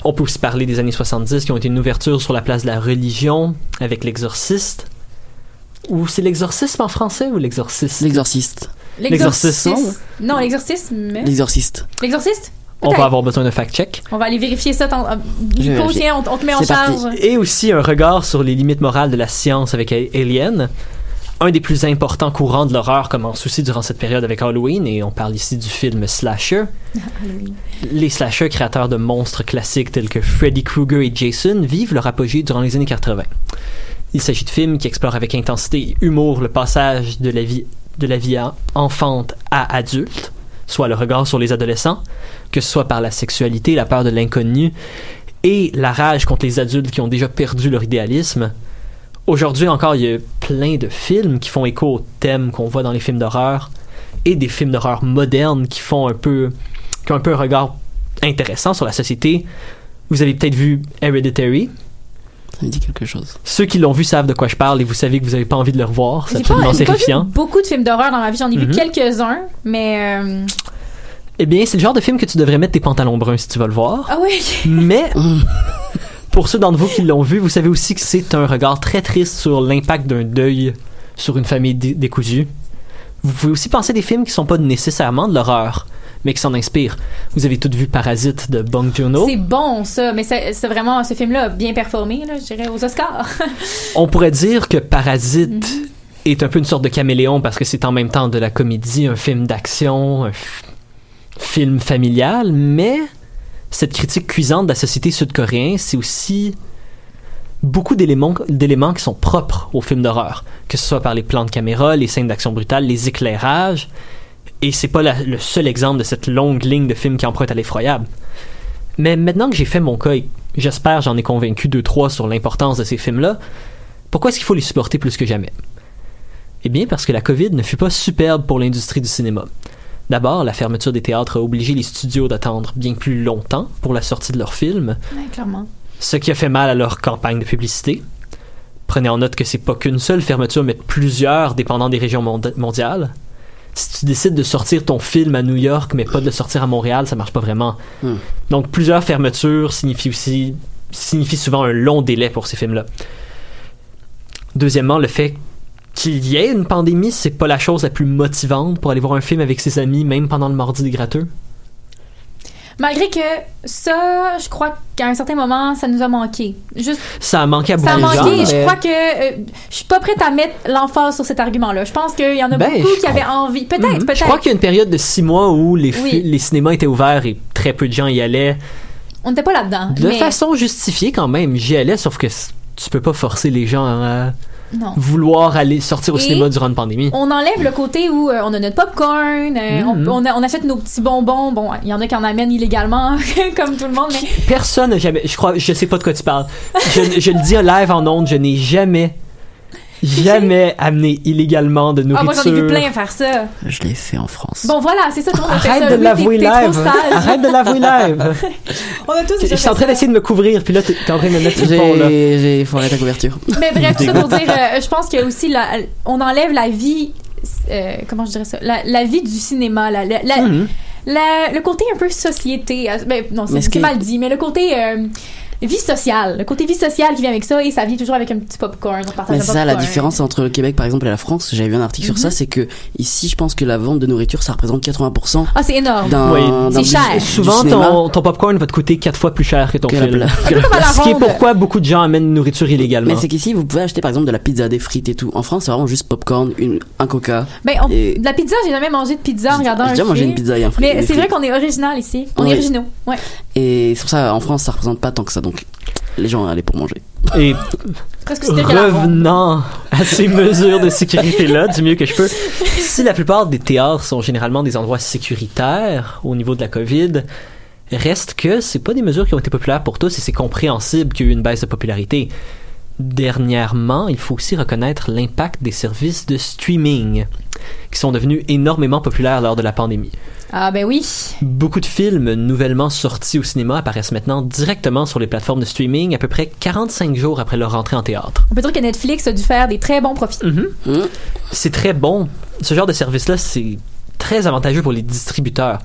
C: On peut aussi parler des années 70 qui ont été une ouverture sur la place de la religion avec l'exorciste. Ou c'est l'exorcisme en français ou l'exorciste?
D: L'exorciste.
C: L'exorcisme?
E: Non, l'exorcisme.
D: L'exorciste.
E: L'exorciste?
C: On va avoir besoin d'un fact-check.
E: On va aller vérifier ça. Nico,
D: vérifier.
E: tiens, on, on te met en
D: parti.
E: charge.
C: Et aussi un regard sur les limites morales de la science avec Alien. Un des plus importants courants de l'horreur commence aussi durant cette période avec Halloween, et on parle ici du film Slasher. [laughs] Les slashers créateurs de monstres classiques tels que Freddy Krueger et Jason vivent leur apogée durant les années 80. Il s'agit de films qui explorent avec intensité et humour le passage de la vie, de la vie à- enfante à adulte, soit le regard sur les adolescents, que ce soit par la sexualité, la peur de l'inconnu et la rage contre les adultes qui ont déjà perdu leur idéalisme. Aujourd'hui encore, il y a plein de films qui font écho aux thèmes qu'on voit dans les films d'horreur et des films d'horreur modernes qui font un peu qui ont un peu un regard intéressant sur la société. Vous avez peut-être vu Hereditary.
D: Ça me dit quelque chose.
C: Ceux qui l'ont vu savent de quoi je parle et vous savez que vous n'avez pas envie de le revoir. C'est
E: J'ai pas,
C: absolument
E: j'ai pas vu
C: terrifiant.
E: beaucoup de films d'horreur dans ma vie. J'en ai vu
C: Mhm.
E: quelques-uns, mais. euh,
C: Eh bien, c'est le genre de film que tu devrais mettre tes pantalons bruns si tu vas le voir.
E: Ah oui.
C: Mais [laughs] pour ceux d'entre vous qui l'ont vu, vous savez aussi que c'est un regard très triste sur l'impact d'un deuil sur une famille dé- décousue. Vous pouvez aussi penser à des films qui sont pas nécessairement de l'horreur, mais qui s'en inspirent. Vous avez toutes vu Parasite de Bong Joon-ho.
E: C'est bon, ça. Mais c'est vraiment ce film-là a bien performé, là, je dirais, aux Oscars. [laughs]
C: On pourrait dire que Parasite est un peu une sorte de caméléon parce que c'est en même temps de la comédie, un film d'action, un film familial, mais cette critique cuisante de la société sud-coréenne, c'est aussi beaucoup d'éléments, qui sont propres aux films d'horreur, que ce soit par les plans de caméra, les scènes d'action brutale, les éclairages, et c'est pas le seul exemple de cette longue ligne de films qui emprunte à l'effroyable. Mais maintenant que j'ai fait mon cas j'espère j'en ai convaincu deux trois sur l'importance de ces films-là, pourquoi est-ce qu'il faut les supporter plus que jamais? Eh bien parce que la COVID ne fut pas superbe pour l'industrie du cinéma. D'abord, la fermeture des théâtres a obligé les studios d'attendre bien plus longtemps pour la sortie de leurs films,
E: Ouais, clairement.
C: ce qui a fait mal à leur campagne de publicité. Prenez en note que c'est pas qu'une seule fermeture, mais plusieurs dépendant des régions mondiales. Si tu décides de sortir ton film à New York, mais pas de le sortir à Montréal, ça marche pas vraiment.
D: Hmm.
C: Donc plusieurs fermetures signifient aussi signifie souvent un long délai pour ces films-là. Deuxièmement, le fait qu'il y ait une pandémie, c'est pas la chose la plus motivante pour aller voir un film avec ses amis, même pendant le mardi des gratteux?
E: Malgré que ça, je crois qu'à un certain moment, ça nous a manqué. Juste,
C: Ça a manqué à beaucoup
E: ça a
C: de gens.
E: manqué. et Je
C: mais-
E: crois que euh, je suis pas prête à mettre l'emphase sur cet argument-là. Je pense qu'il y en a
C: Ben,
E: beaucoup qui avaient envie. Peut-être,
C: Mhm.
E: peut-être.
C: Je crois qu'il y a une période de six mois où les,
E: Oui.
C: les cinémas étaient ouverts et très peu de gens y allaient.
E: On n'était pas là-dedans.
C: De
E: mais
C: façon justifiée quand même, j'y allais, sauf que tu peux pas forcer les gens à
E: non.
C: vouloir aller sortir au
E: Et
C: cinéma durant une pandémie.
E: On enlève le côté où euh, on a notre popcorn, euh,
C: Mhm.
E: on, on, a- on achète nos petits bonbons. Bon, il y en a qui en amènent illégalement, [laughs] comme tout le monde, mais
C: Personne n'a jamais. Je crois, je sais pas de quoi tu parles. Je, je le dis en live en ondes, je n'ai jamais, jamais amené illégalement de
E: ah,
C: nourriture.
E: moi j'en ai vu plein faire ça.
D: Je l'ai fait en France.
E: Bon, voilà, c'est ça, tout le monde a fait
C: Arrête
E: ça.
C: de
E: Oui,
C: l'avouer
E: t'es- t'es trop
C: live.
E: sage.
C: Arrête de l'avouer live. [laughs]
E: On a tous
C: Je suis en train d'essayer de me couvrir, puis là, t'es t'es en train de me mettre sur le pont, là.
D: J'ai foiré ta couverture.
E: Mais bref, tout [laughs] ça pour dire, euh, je pense qu'il y a aussi, la, on enlève la vie, euh, comment je dirais ça, la, la vie du cinéma, la, la, la-
C: Mhm.
E: la- le côté un peu société. euh, Ben, non, c'est
D: ce qui
E: mal dit, mais le côté, euh, vie sociale, le côté vie sociale qui vient avec ça, et ça vient toujours avec un petit popcorn. On partage
D: Mais c'est ça la différence entre le Québec par exemple et la France. J'avais vu un article
E: Mhm.
D: sur ça, c'est que ici je pense que la vente de nourriture ça représente 80%
E: Ah, c'est énorme.
D: d'un
C: Oui.
D: d'un
E: C'est cher.
D: du
C: Souvent, ton, ton popcorn va te coûter quatre fois plus cher que ton
D: que
C: film. [laughs] Ce qui est pourquoi beaucoup de gens amènent une nourriture illégalement.
D: Mais c'est qu'ici vous pouvez acheter par exemple de la pizza, des frites et tout. En France c'est vraiment juste popcorn, une, un coca.
E: Ben, on-
D: Et-
E: de la pizza, j'ai jamais mangé de pizza en regardant
D: j'ai
E: un
D: déjà mangé une pizza et un frit-
E: Mais c'est
D: frites.
E: vrai qu'on est original ici. On est originaux. Ouais.
D: Et c'est pour ça en France ça représente pas tant que ça donc les gens allaient pour manger.
C: Et revenant à ces mesures de sécurité-là, du mieux que je peux, [laughs] si la plupart des théâtres sont généralement des endroits sécuritaires au niveau de la COVID, reste que c'est pas des mesures qui ont été populaires pour tous et c'est compréhensible qu'il y a eu une baisse de popularité. Dernièrement, il faut aussi reconnaître l'impact des services de streaming qui sont devenus énormément populaires lors de la pandémie.
E: Ah, ben oui.
C: Beaucoup de films nouvellement sortis au cinéma apparaissent maintenant directement sur les plateformes de streaming à peu près 45 jours après leur entrée en théâtre.
E: On peut dire que Netflix a dû faire des très bons profits.
C: Mhm.
D: Hum.
C: C'est très bon. Ce genre de service-là, c'est très avantageux pour les distributeurs.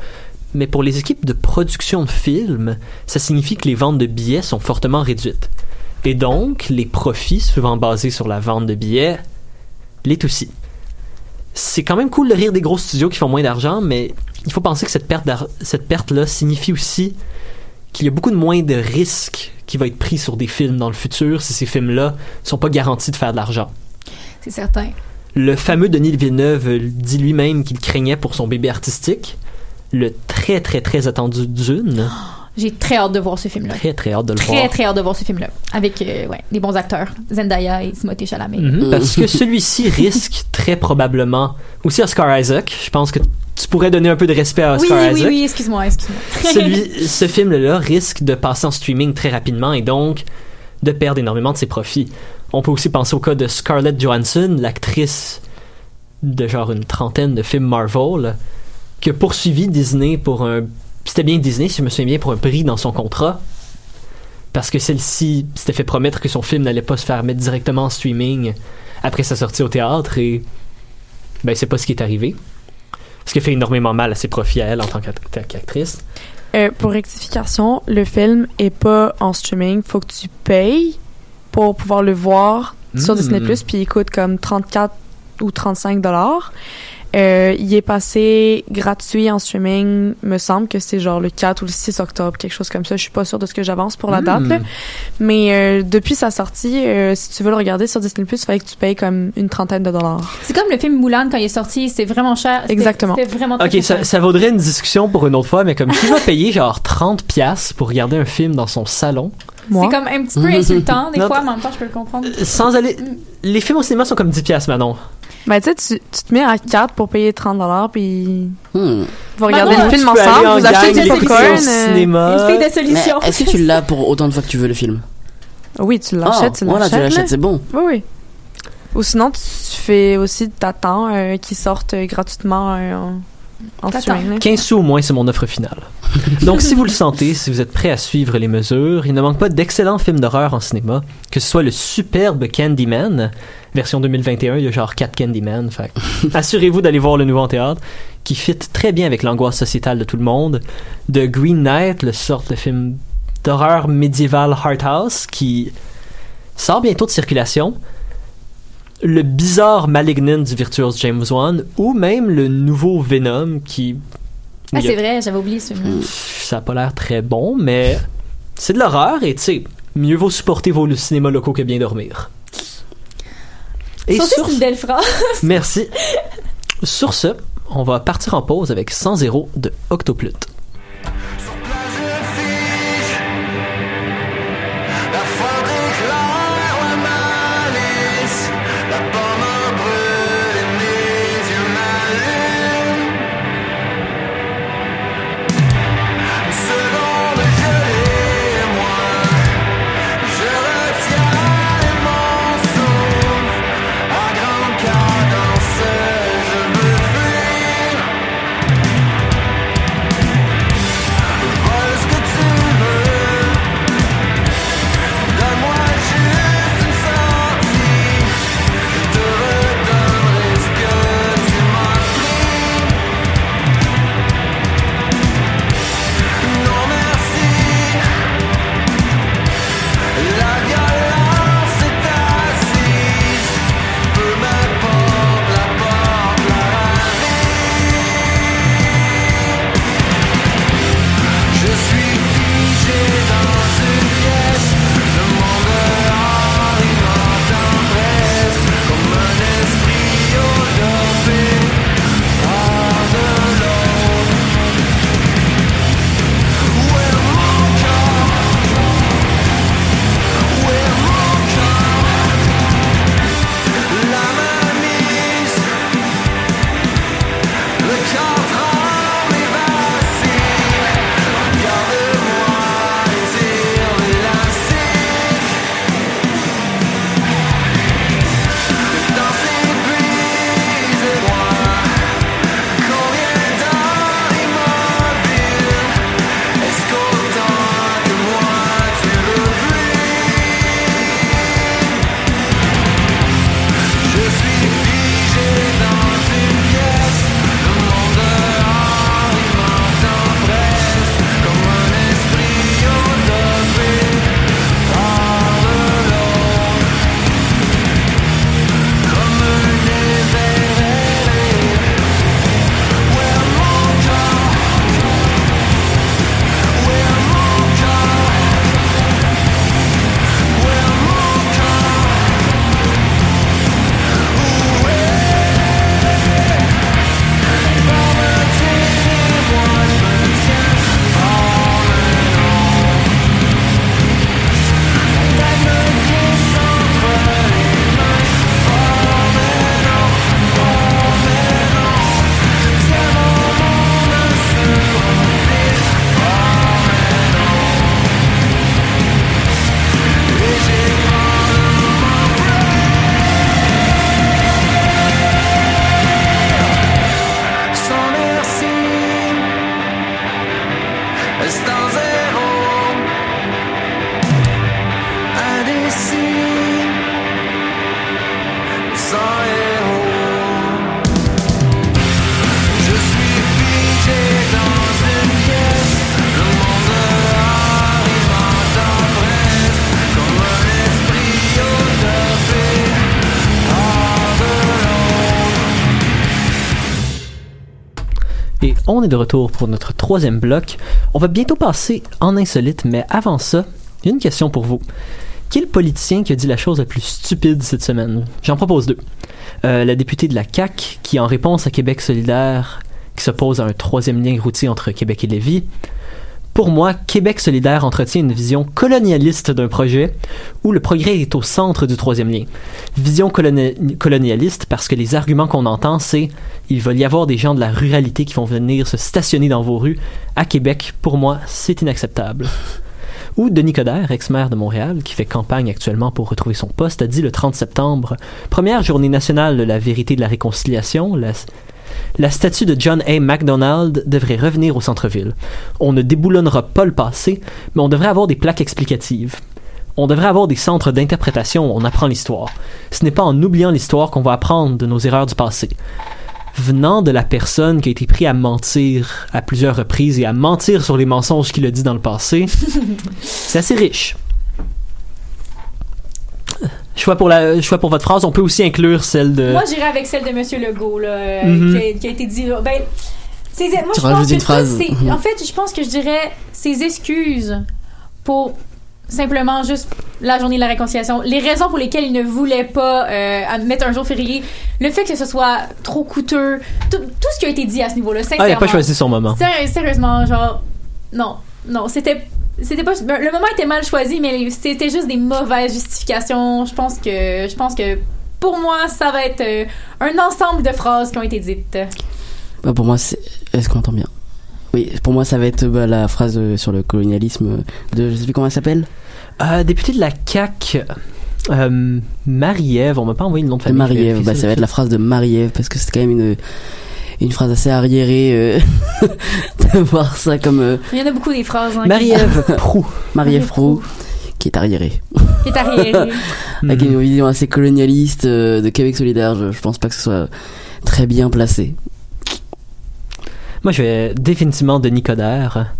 C: Mais pour les équipes de production de films, ça signifie que les ventes de billets sont fortement réduites. Et donc, les profits, souvent basés sur la vente de billets, l'est aussi. C'est quand même cool de rire des gros studios qui font moins d'argent, mais il faut penser que cette perte perte-là signifie aussi qu'il y a beaucoup de moins de risques qui va être pris sur des films dans le futur si ces films-là sont pas garantis de faire de l'argent.
E: C'est certain.
C: Le fameux Denis Villeneuve dit lui-même qu'il craignait pour son bébé artistique. Le très très très attendu Dune. [gasps]
E: J'ai très hâte de voir ce film-là.
C: Très très hâte de le
E: Très,
C: voir.
E: très hâte de voir ce film-là. Avec, euh, ouais, des bons acteurs. Zendaya et Timothée Chalamet.
C: Mhm, parce que [laughs] celui-ci risque très probablement aussi Oscar Isaac. Je pense que tu pourrais donner un peu de respect à
E: oui,
C: Oscar
E: oui,
C: Isaac.
E: oui, excuse-moi, excuse-moi.
C: Celui, [laughs] ce film-là risque de passer en streaming très rapidement et donc de perdre énormément de ses profits. On peut aussi penser au cas de Scarlett Johansson, l'actrice de genre une trentaine de films Marvel, qui a poursuivi Disney pour un. C'était bien Disney, si je me souviens bien, pour un prix dans son contrat. Parce que celle-ci s'était fait promettre que son film n'allait pas se faire mettre directement en streaming après sa sortie au théâtre et. Ben, c'est pas ce qui est arrivé. Ce qui fait énormément mal à ses profits à elle en tant qu'act- qu'actrice.
F: Euh, pour rectification, le film est pas en streaming. Faut que tu payes pour pouvoir le voir sur. Disney+, puis il coûte comme 34 ou 35 dollars. Euh, il est passé gratuit en streaming, me semble que c'est genre le 4 ou le 6 octobre, quelque chose comme ça. Je suis pas sûre de ce que j'avance pour la date,
C: Mm.
F: là. Mais euh, depuis sa sortie, euh, si tu veux le regarder sur Disney+, il fallait que tu payes comme une trentaine de dollars.
E: C'est comme le film Moulin quand il est sorti, c'est vraiment cher.
F: Exactement.
E: C'était vraiment très,
C: Ok, ça,
E: cher.
C: ça vaudrait une discussion pour une autre fois, mais comme qui va payer genre 30 pièces pour regarder un film dans son salon,
E: C'est comme un petit peu insultant, des
C: Non,
E: fois, mais en même temps, je peux le comprendre.
C: sans aller... Les films au cinéma sont comme 10 pièces Manon.
F: Ben, tu sais, tu te mets à 4 pour payer 30 dollars, puis
D: Hmm.
F: vous regardez
E: Maman,
F: le film ensemble,
C: en
F: vous achetez du popcorn.
C: au
F: euh,
C: cinéma.
E: Une fille de solution.
D: est-ce que tu l'as pour autant de fois que tu veux le film?
F: Oui, tu
D: Ah,
F: l'achètes, tu
D: Voilà, tu
F: l'achètes.
D: l'achètes, c'est bon.
F: Oui, oui. Ou sinon, tu fais aussi t'attends euh, qu'ils sortent euh, gratuitement euh, en, en streaming. là.
C: 15 sous au moins, c'est mon offre finale. [laughs] Donc, si vous le sentez, si vous êtes prêt à suivre les mesures, il ne manque pas d'excellents films d'horreur en cinéma, que ce soit le superbe Candyman, version 2021, il y a genre 4 Candyman, fait [laughs] assurez-vous d'aller voir le nouveau en théâtre, qui fit très bien avec l'angoisse sociétale de tout le monde, de Green Knight, le sort de film d'horreur médiéval Heart House, qui sort bientôt de circulation, le bizarre Malignant du virtuose James Wan, ou même le nouveau Venom, qui...
E: Ah,
C: a-
E: c'est vrai, j'avais oublié ce film.
C: ça a pas l'air très bon, mais c'est de l'horreur et tu sais, mieux vaut supporter vos cinémas locaux que bien dormir. Et sur
E: c'est une belle phrase.
C: Merci. Sur ce, on va partir en pause avec 100 0 de Octoplute.
G: Et
C: on est de retour pour notre troisième bloc. On va bientôt passer en insolite, mais avant ça, une question pour vous. Quel politicien qui a dit la chose la plus stupide cette semaine? J'en propose deux. Euh, la députée de la CAQ, qui en réponse à Québec solidaire, qui s'oppose à un troisième lien routier entre Québec et Lévis. Pour moi, Québec solidaire entretient une vision colonialiste d'un projet où le progrès est au centre du troisième lien. Vision coloni- colonialiste parce que les arguments qu'on entend, c'est il va y avoir des gens de la ruralité qui vont venir se stationner dans vos rues. À Québec, pour moi, c'est inacceptable. Ou Denis Coderre, ex-maire de Montréal, qui fait campagne actuellement pour retrouver son poste, a dit le 30 septembre, première journée nationale de la vérité et de la réconciliation, la, la statue de John A. MacDonald devrait revenir au centre-ville. On ne déboulonnera pas le passé, mais on devrait avoir des plaques explicatives. On devrait avoir des centres d'interprétation où on apprend l'histoire. Ce n'est pas en oubliant l'histoire qu'on va apprendre de nos erreurs du passé. Venant de la personne qui a été pris à mentir à plusieurs reprises et à mentir sur les mensonges qu'il a dit dans le passé, [laughs] c'est assez riche. Choix pour, la, choix pour votre phrase, on peut aussi inclure celle de...
E: Moi, j'irais avec celle de Monsieur Legault, là, euh,
C: Mhm.
E: qui, a, qui a été dit. Ben, ses- moi,
D: Tu
E: je pense que
D: une phrase.
E: ces- En fait, je pense que je dirais ses excuses pour simplement juste la journée de la réconciliation, les raisons pour lesquelles il ne voulait pas euh, mettre un jour férié, le fait que ce soit trop coûteux, tout, tout ce qui a été dit à ce niveau-là,
C: Ah, il a pas choisi son moment.
E: Sérieux- Sérieusement, genre, non, non, c'était. C'était pas ben, le moment était mal choisi mais c'était juste des mauvaises justifications. Je pense que je pense que pour moi ça va être euh, un ensemble de phrases qui ont été dites.
D: Bah, pour moi, c'est. Est-ce qu'on entend bien? Oui, pour moi, ça va être bah, la phrase euh, sur le colonialisme de. Je sais plus comment elle s'appelle
C: Euh, député de la CAQ, euh, Marie-Ève, on m'a pas envoyé le nom de famille.
D: Marie-Ève. Bah, ça va être la phrase de Marie-Ève parce que c'est quand même une. Une phrase assez arriérée euh, [laughs] de voir ça comme euh,
E: Il y en a beaucoup des phrases hein, qui-
C: Marie-Ève [laughs] Prou.
D: Marie-Ève Roux qui est arriérée.
E: qui est arriérée. [laughs]
D: Avec une vision assez colonialiste euh, de Québec solidaire. Je, je pense pas que ce soit très bien placé.
C: Moi, je vais définitivement de Nicodère.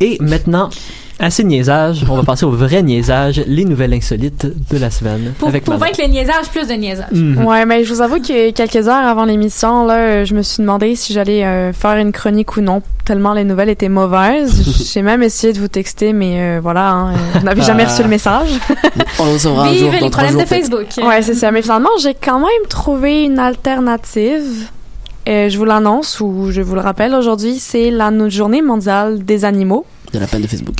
C: Et maintenant, assez de niaisage, on va passer au vrai niaisage, les nouvelles insolites de la semaine.
E: Pour,
C: avec
E: pour vaincre le niaisage, plus de niaisage.
C: Mhm.
F: Ouais, mais je vous avoue que quelques heures avant l'émission, là, je me suis demandé si j'allais euh, faire une chronique ou non, tellement les nouvelles étaient mauvaises. [laughs] J'ai même essayé de vous texter, mais euh, voilà, hein, euh, vous n'avez jamais reçu le message. [laughs]
D: On le recevra un
E: Vive
D: jour
E: les
D: dans trois
E: problèmes
D: jours.
E: de. Facebook.
F: Ouais, c'est ça. Mais finalement, j'ai quand même trouvé une alternative. Euh, je vous l'annonce ou je vous le rappelle aujourd'hui, c'est la journée mondiale des animaux
D: De la peine de Facebook.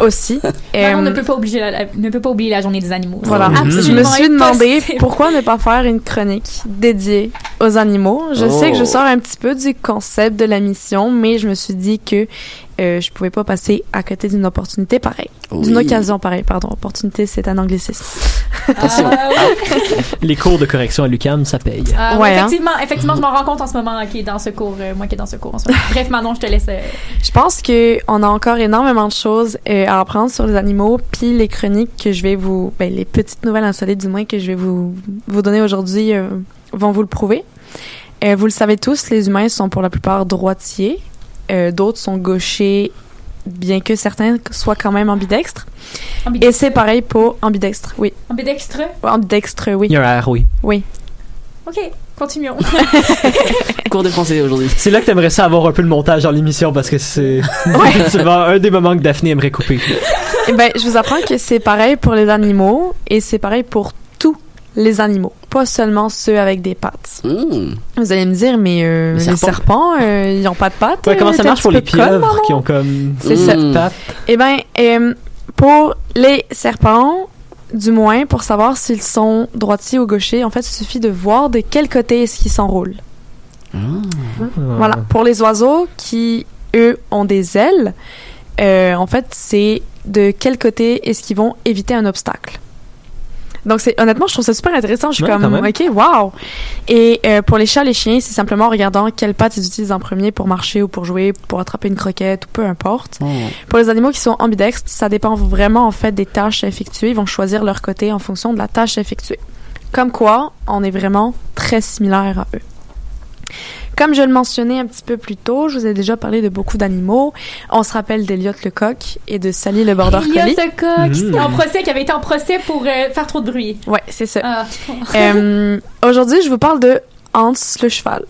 F: aussi. [laughs] Euh,
E: ne peut pas oublier la, la- ne peut pas oublier la journée des animaux.
F: Voilà.
C: Mhm.
F: Je me
E: Absolument
F: suis demandé
E: impossible.
F: pourquoi ne pas faire une chronique dédiée aux animaux. Je
D: Oh.
F: sais que je sors un petit peu du concept de la mission, mais je me suis dit que euh, je pouvais pas passer à côté d'une opportunité pareille. D'une
D: Oui.
F: occasion pareille, pardon. Opportunité, c'est un anglicisme.
E: Ah, ouais.
C: Les cours de correction à l'UCAM, ça paye.
E: Ah,
F: Ouais, hein.
E: effectivement, effectivement, je m'en rends compte en ce moment qui est dans ce cours, euh, moi qui est dans ce cours en ce moment. [laughs] Bref, Manon, je te laisse. euh,
F: Je pense que on a encore énormément de choses euh, à apprendre sur les animaux, puis les chroniques que je vais vous, ben, les petites nouvelles insolites du moins que je vais vous vous donner aujourd'hui euh, vont vous le prouver. Euh, vous le savez tous, les humains sont pour la plupart droitiers, euh, d'autres sont gauchers, bien que certains soient quand même ambidextres. Et
E: ambidextre.
F: c'est pareil pour ambidextre, oui,
E: Ambidextre?
F: ambidextre, oui,
C: Il y a un R, oui.
F: oui.
E: Ok, continuons. [laughs]
D: Cours de français aujourd'hui.
C: C'est là que t'aimerais ça avoir un peu le montage dans l'émission parce que c'est [laughs] [laughs] un des moments que Daphné aimerait couper.
F: Eh ben, je vous apprends que c'est pareil pour les animaux et c'est pareil pour tous les animaux, pas seulement ceux avec des pattes.
D: Mmh.
F: Vous allez me dire, mais euh,
D: Les
F: les
D: serpents.
F: euh, ils n'ont pas de pattes.
C: Ouais, comment
F: euh,
C: ça marche pour les pieuvres qui ont comme
F: C'est.
D: Mmh.
C: pattes?
F: Eh ben, euh, pour les serpents, du moins, pour savoir s'ils sont droitiers ou gauchers, en fait, il suffit de voir de quel côté est-ce qu'ils s'enroulent.
D: Ah.
F: Voilà. Pour les oiseaux qui, eux, ont des ailes, euh, en fait, c'est de quel côté est-ce qu'ils vont éviter un obstacle. Donc, c'est honnêtement, je trouve ça super intéressant. Je suis
C: Ouais,
F: comme, ok, wow. Et euh, pour les chats, les chiens, c'est simplement en regardant quelles pattes ils utilisent en premier pour marcher ou pour jouer, pour attraper une croquette ou peu importe.
D: Oh.
F: Pour les animaux qui sont ambidextres, ça dépend vraiment en fait des tâches à effectuer. Ils vont choisir leur côté en fonction de la tâche à effectuer. Comme quoi, on est vraiment très similaires à eux. Comme je le mentionnais un petit peu plus tôt, je vous ai déjà parlé de beaucoup d'animaux. On se rappelle d'Eliott le coq et de Sally le border collie.
E: ce coq
C: Mhm.
E: en procès qui avait été en procès pour euh, faire trop de bruit.
F: Ouais, c'est ça.
E: Ah. [laughs]
F: Euh, Aujourd'hui, je vous parle de Hans le cheval.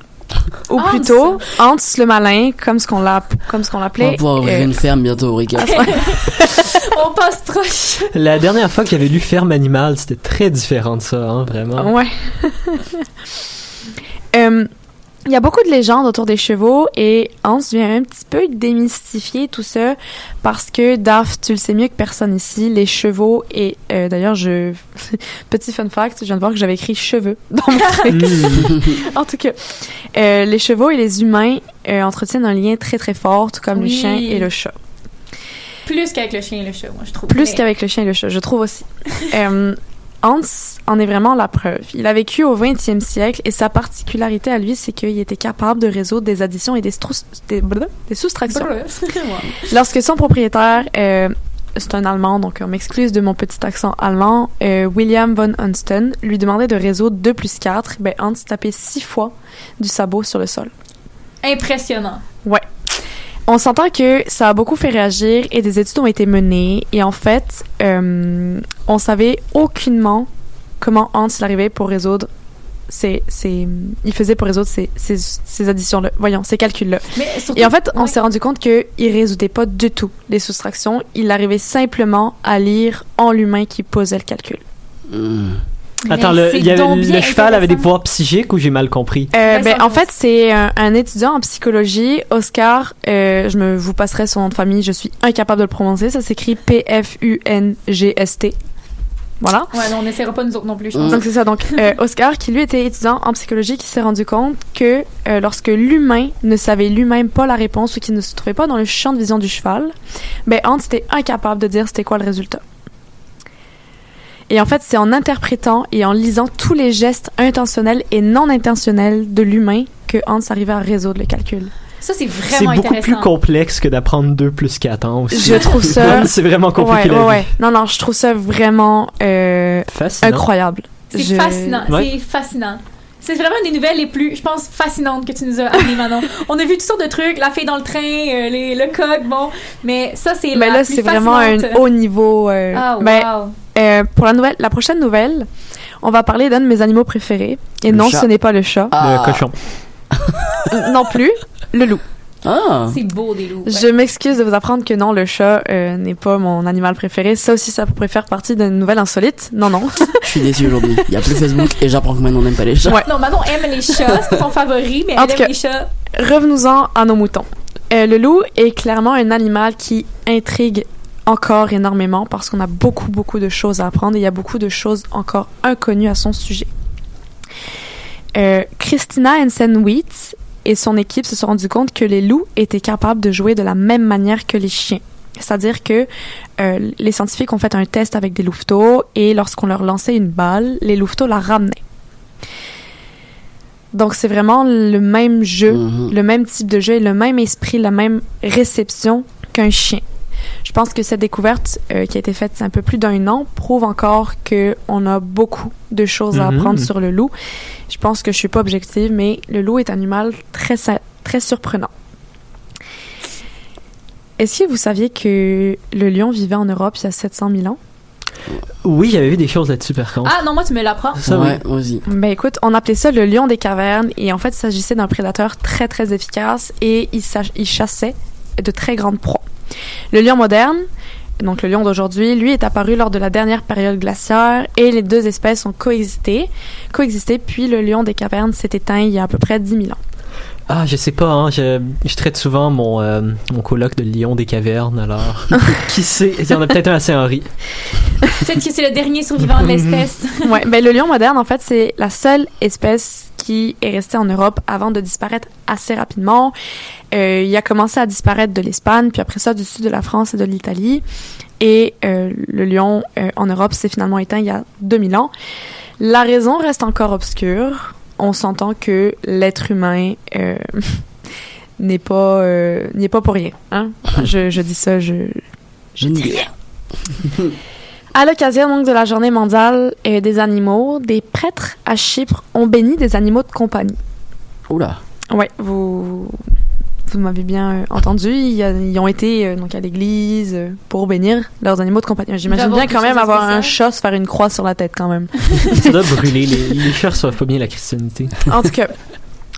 F: Ou
E: Hans?
F: plutôt, Hans le malin, comme ce qu'on l'a, comme ce qu'on
D: On va
F: l'appelait.
D: pouvoir ouvrir
F: euh,
D: une ferme bientôt, Rika. [laughs]
E: On passe proche.
C: La dernière fois que j'avais lu Ferme animale, c'était très différent de ça, hein, vraiment.
F: Ouais. [laughs] Euh, Il y a beaucoup de légendes autour des chevaux et Hans vient un petit peu démystifier tout ça parce que Daph, tu le sais mieux que personne ici, les chevaux et euh, d'ailleurs je [laughs] petit fun fact, je viens de voir que j'avais écrit cheveux [laughs] dans mon truc.
C: Mm.
F: en tout cas, euh, les chevaux et les humains euh, entretiennent un lien très très fort, tout comme
E: Oui.
F: le chien et le chat.
E: Plus qu'avec le chien et le chat, moi, je trouve.
F: Plus qu'avec le chien et le chat, je trouve aussi. [laughs] Hans en est vraiment la preuve. Il a vécu au 20e siècle et sa particularité à lui, c'est qu'il était capable de résoudre des additions et des, soustractions. [laughs] Lorsque son propriétaire, euh, c'est un Allemand, donc on m'excuse de mon petit accent allemand, euh, William von Hunsten, lui demandait de résoudre 2 plus 4, ben Hans tapait 6 fois du sabot sur le sol.
E: Impressionnant.
F: On s'entend que ça a beaucoup fait réagir et des études ont été menées. Et en fait, euh, on savait aucunement comment Hans l'arrivait pour résoudre ces, ces, il faisait pour résoudre ces, ces, ces additions-là. Voyons, ces calculs-là. Et en fait, on
E: ouais.
F: s'est rendu compte qu'il résoudait pas du tout les soustractions. Il arrivait simplement à lire en l'humain qui posait le calcul.
D: Hmm.
C: Attends, le, il y avait- le cheval avait des pouvoirs psychiques ou j'ai mal compris?
F: Euh, ben, en fait, c'est un, un étudiant en psychologie, Oscar. euh, je me vous passerai son nom de famille. Je suis incapable de le prononcer. Ça s'écrit P-F-U-N-G-S-T. Voilà.
E: Ouais, non, on n'essaiera pas nous autres non plus, je pense.
F: Donc c'est ça. Donc euh, Oscar, qui lui était étudiant en psychologie, qui s'est rendu compte que euh, lorsque l'humain ne savait lui-même pas la réponse ou qui ne se trouvait pas dans le champ de vision du cheval, ben Hans était incapable de dire c'était quoi le résultat. Et en fait, c'est en interprétant et en lisant tous les gestes intentionnels et non intentionnels de l'humain que Hans arrivait à résoudre le calcul.
E: Ça, c'est
C: C'est
E: vraiment
C: beaucoup
E: intéressant.
C: plus complexe que d'apprendre 2 plus 4 ans aussi.
F: Je trouve ça- [laughs]
C: c'est vraiment compliqué
F: ouais,
C: la
F: ouais,
C: vie.
F: ouais. Non, non, je trouve ça vraiment euh, incroyable.
E: C'est
F: Je-
E: fascinant.
C: Ouais.
E: C'est fascinant. C'est vraiment une des nouvelles les plus, je pense, fascinantes que tu nous as amenées, Manon. [laughs] On a vu toutes sortes de trucs, la fille dans le train, euh, les, le coq, bon. Mais ça, c'est
F: Mais
E: la
F: là,
E: plus
F: c'est vraiment un haut niveau. euh,
E: Ah,
F: ben,
E: wow.
F: Euh, pour la nouvelle, la prochaine nouvelle, on va parler d'un de mes animaux préférés. Et
D: Le
F: non,
D: chat.
F: ce n'est pas le chat.
D: Ah.
C: Le cochon.
F: non plus, le loup.
D: Ah.
E: C'est beau, des loups. ouais.
F: Je m'excuse de vous apprendre que non, le chat euh, n'est pas mon animal préféré. Ça aussi, ça pourrait faire partie d'une nouvelle insolite. Non, non. [laughs]
D: Je suis déçu aujourd'hui. Il y a plus Facebook et j'apprends que maintenant on n'aime pas les chats.
F: Ouais.
E: Non, Manon aime les chats, c'est son favori, mais
F: En
E: elle aime
F: cas-
E: les chats.
F: Revenons-en à nos moutons. Euh, le loup est clairement un animal qui intrigue encore énormément parce qu'on a beaucoup, beaucoup de choses à apprendre et il y a beaucoup de choses encore inconnues à son sujet. Euh, Christina Hansen-Witt et son équipe se sont rendus compte que les loups étaient capables de jouer de la même manière que les chiens. C'est-à-dire que euh, les scientifiques ont fait un test avec des louveteaux et lorsqu'on leur lançait une balle, les louveteaux la ramenaient. Donc c'est vraiment le même jeu
D: Mhm.
F: le même type de jeu et le même esprit, la même réception qu'un chien. Je pense que cette découverte euh, qui a été faite il y a un peu plus d'un an prouve encore que on a beaucoup de choses à
C: Mhm.
F: apprendre sur le loup. Je pense que je suis pas objective, mais le loup est un animal très très surprenant. Est-ce que vous saviez que le lion vivait en Europe il y a 700 000 ans?
C: Oui, j'avais vu des choses là-dessus par contre.
E: Ah non, moi, tu me l'apprends.
C: Ça, oui.
D: ouais, vas-y.
F: Ben écoute, on appelait ça le lion des cavernes et en fait, il s'agissait d'un prédateur très très efficace et il, il chassait de très grandes proies. Le lion moderne, donc le lion d'aujourd'hui, lui est apparu lors de la dernière période glaciaire et les deux espèces ont coexisté, puis le lion des cavernes s'est éteint il y a à peu près 10 000 ans.
C: Ah, je sais pas, hein, je, je traite souvent mon, euh, mon coloc de lion des cavernes, alors. [laughs] qui sait? Il y en a peut-être un à Saint-Henri.
E: Peut-être que c'est le dernier survivant de l'espèce. [laughs]
F: ouais, ben le lion moderne, en fait, c'est la seule espèce qui est restée en Europe avant de disparaître assez rapidement. Euh, il a commencé à disparaître de l'Espagne, puis après ça du sud de la France et de l'Italie. Et euh, le lion euh, en Europe s'est finalement éteint il y a 2000 ans. La raison reste encore obscure. On s'entend que l'être humain euh, [laughs] n'est pas euh, n'y est pas pour rien. Hein? Je, je dis ça, je,
D: Je dis rien.
F: à l'occasion donc de la journée mondiale euh, des animaux, des prêtres à Chypre ont béni des animaux de compagnie.
D: Oula.
F: Ouais, vous vous m'avez bien euh, entendu. Ils, y a- ils ont été euh, donc à l'église euh, pour bénir leurs animaux de compagnie. J'imagine bien quand même avoir un chat se faire une croix sur la tête quand même. [laughs]
C: Ça doit brûler. Les, les chats reçoivent pas bien la christianité.
F: en tout cas,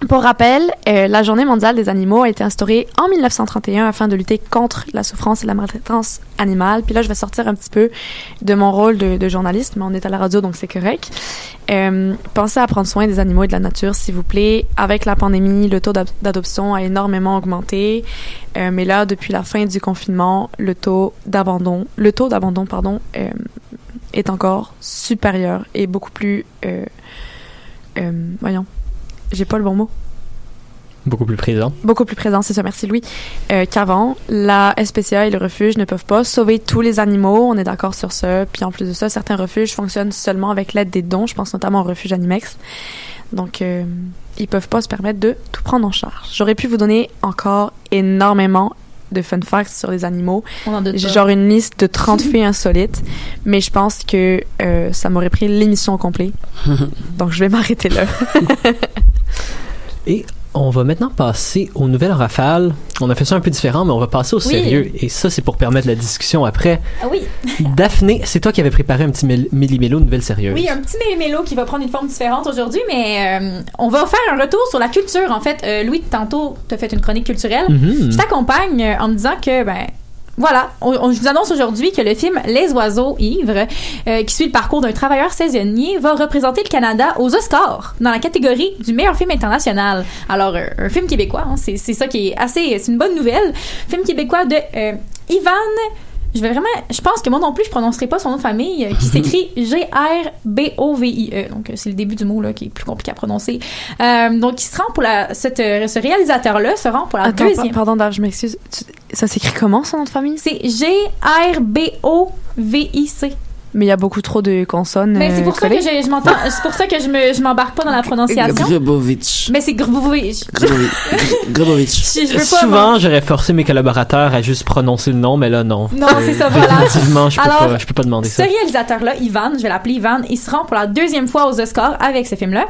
F: Pour rappel, euh, la Journée mondiale des animaux a été instaurée en 1931 afin de lutter contre la souffrance et la maltraitance animale. Puis là, je vais sortir un petit peu de mon rôle de, journaliste, mais on est à la radio, donc c'est correct. Euh, pensez à prendre soin des animaux et de la nature, s'il vous plaît. Avec la pandémie, le taux d'ad- d'adoption a énormément augmenté. Euh, mais là, depuis la fin du confinement, le taux d'abandon, le taux d'abandon, pardon, euh, est encore supérieur et beaucoup plus, euh, euh, voyons, j'ai pas le bon mot
C: Beaucoup plus présent.
F: beaucoup plus présent, c'est ça, merci Louis, euh, qu'avant. La SPCA et le refuge ne peuvent pas sauver tous les animaux, on est d'accord sur ça. Puis en plus de ça, certains refuges fonctionnent seulement avec l'aide des dons, je pense notamment au refuge Animex. Donc, euh, ils peuvent pas se permettre de tout prendre en charge. J'aurais pu vous donner encore énormément de fun facts sur les animaux. J'ai genre une liste de 30 faits insolites, mais je pense que euh, ça m'aurait pris l'émission au complet. [laughs] Donc, je vais m'arrêter là.
C: Et on va maintenant passer aux nouvelles rafales. On a fait ça un peu différent, mais on va passer au
E: Oui.
C: sérieux. Et ça, c'est pour permettre la discussion après.
E: Ah oui, [laughs]
C: Daphné, c'est toi qui avais préparé un petit mil- millimélo de nouvelles sérieuses.
E: oui, un petit mélo qui va prendre une forme différente aujourd'hui, mais euh, on va faire un retour sur la culture. En fait, euh, Louis, tantôt, t'as fait une chronique culturelle.
C: Mhm.
E: Je t'accompagne euh, en me disant que, ben, voilà, on, je vous annonce aujourd'hui que le film Les oiseaux ivres, euh, qui suit le parcours d'un travailleur saisonnier, va représenter le Canada aux Oscars dans la catégorie du meilleur film international. Alors, euh, un film québécois, hein, c'est c'est ça qui est assez, c'est une bonne nouvelle. Film québécois de euh, Ivan. Je vais vraiment, je pense que moi non plus, je prononcerai pas son nom de famille, euh, qui [laughs] s'écrit G-R-B-O-V-I-E. Donc, euh, c'est le début du mot là, qui est plus compliqué à prononcer. Euh, donc, il se rend pour la, cette, ce réalisateur-là se rend pour la
F: Attends,
E: deuxième.
F: pa- pardon, Dave, je m'excuse. Ça s'écrit comment, son nom de famille?
E: C'est G-R-B-O-V-I-C.
F: Mais il y a beaucoup trop de consonnes.
E: Mais c'est
F: euh,
E: pour ça que je, je m'entends, c'est pour ça que je me, je m'embarque pas dans la prononciation.
D: Grbovic.
E: Mais c'est Grbovic.
D: Grbovic. Grbovic.
E: Je, [laughs] je veux pas.
C: Souvent, j'aurais forcé mes collaborateurs à juste prononcer le nom, mais là, non.
E: Non,
C: Euh,
E: c'est ça, voilà.
C: Définitivement, je peux,
E: Alors,
C: pas, je peux pas demander
E: Ce
C: ça.
E: réalisateur-là, Ivan, je vais l'appeler Ivan, il se rend pour la deuxième fois aux Oscars avec ce film-là,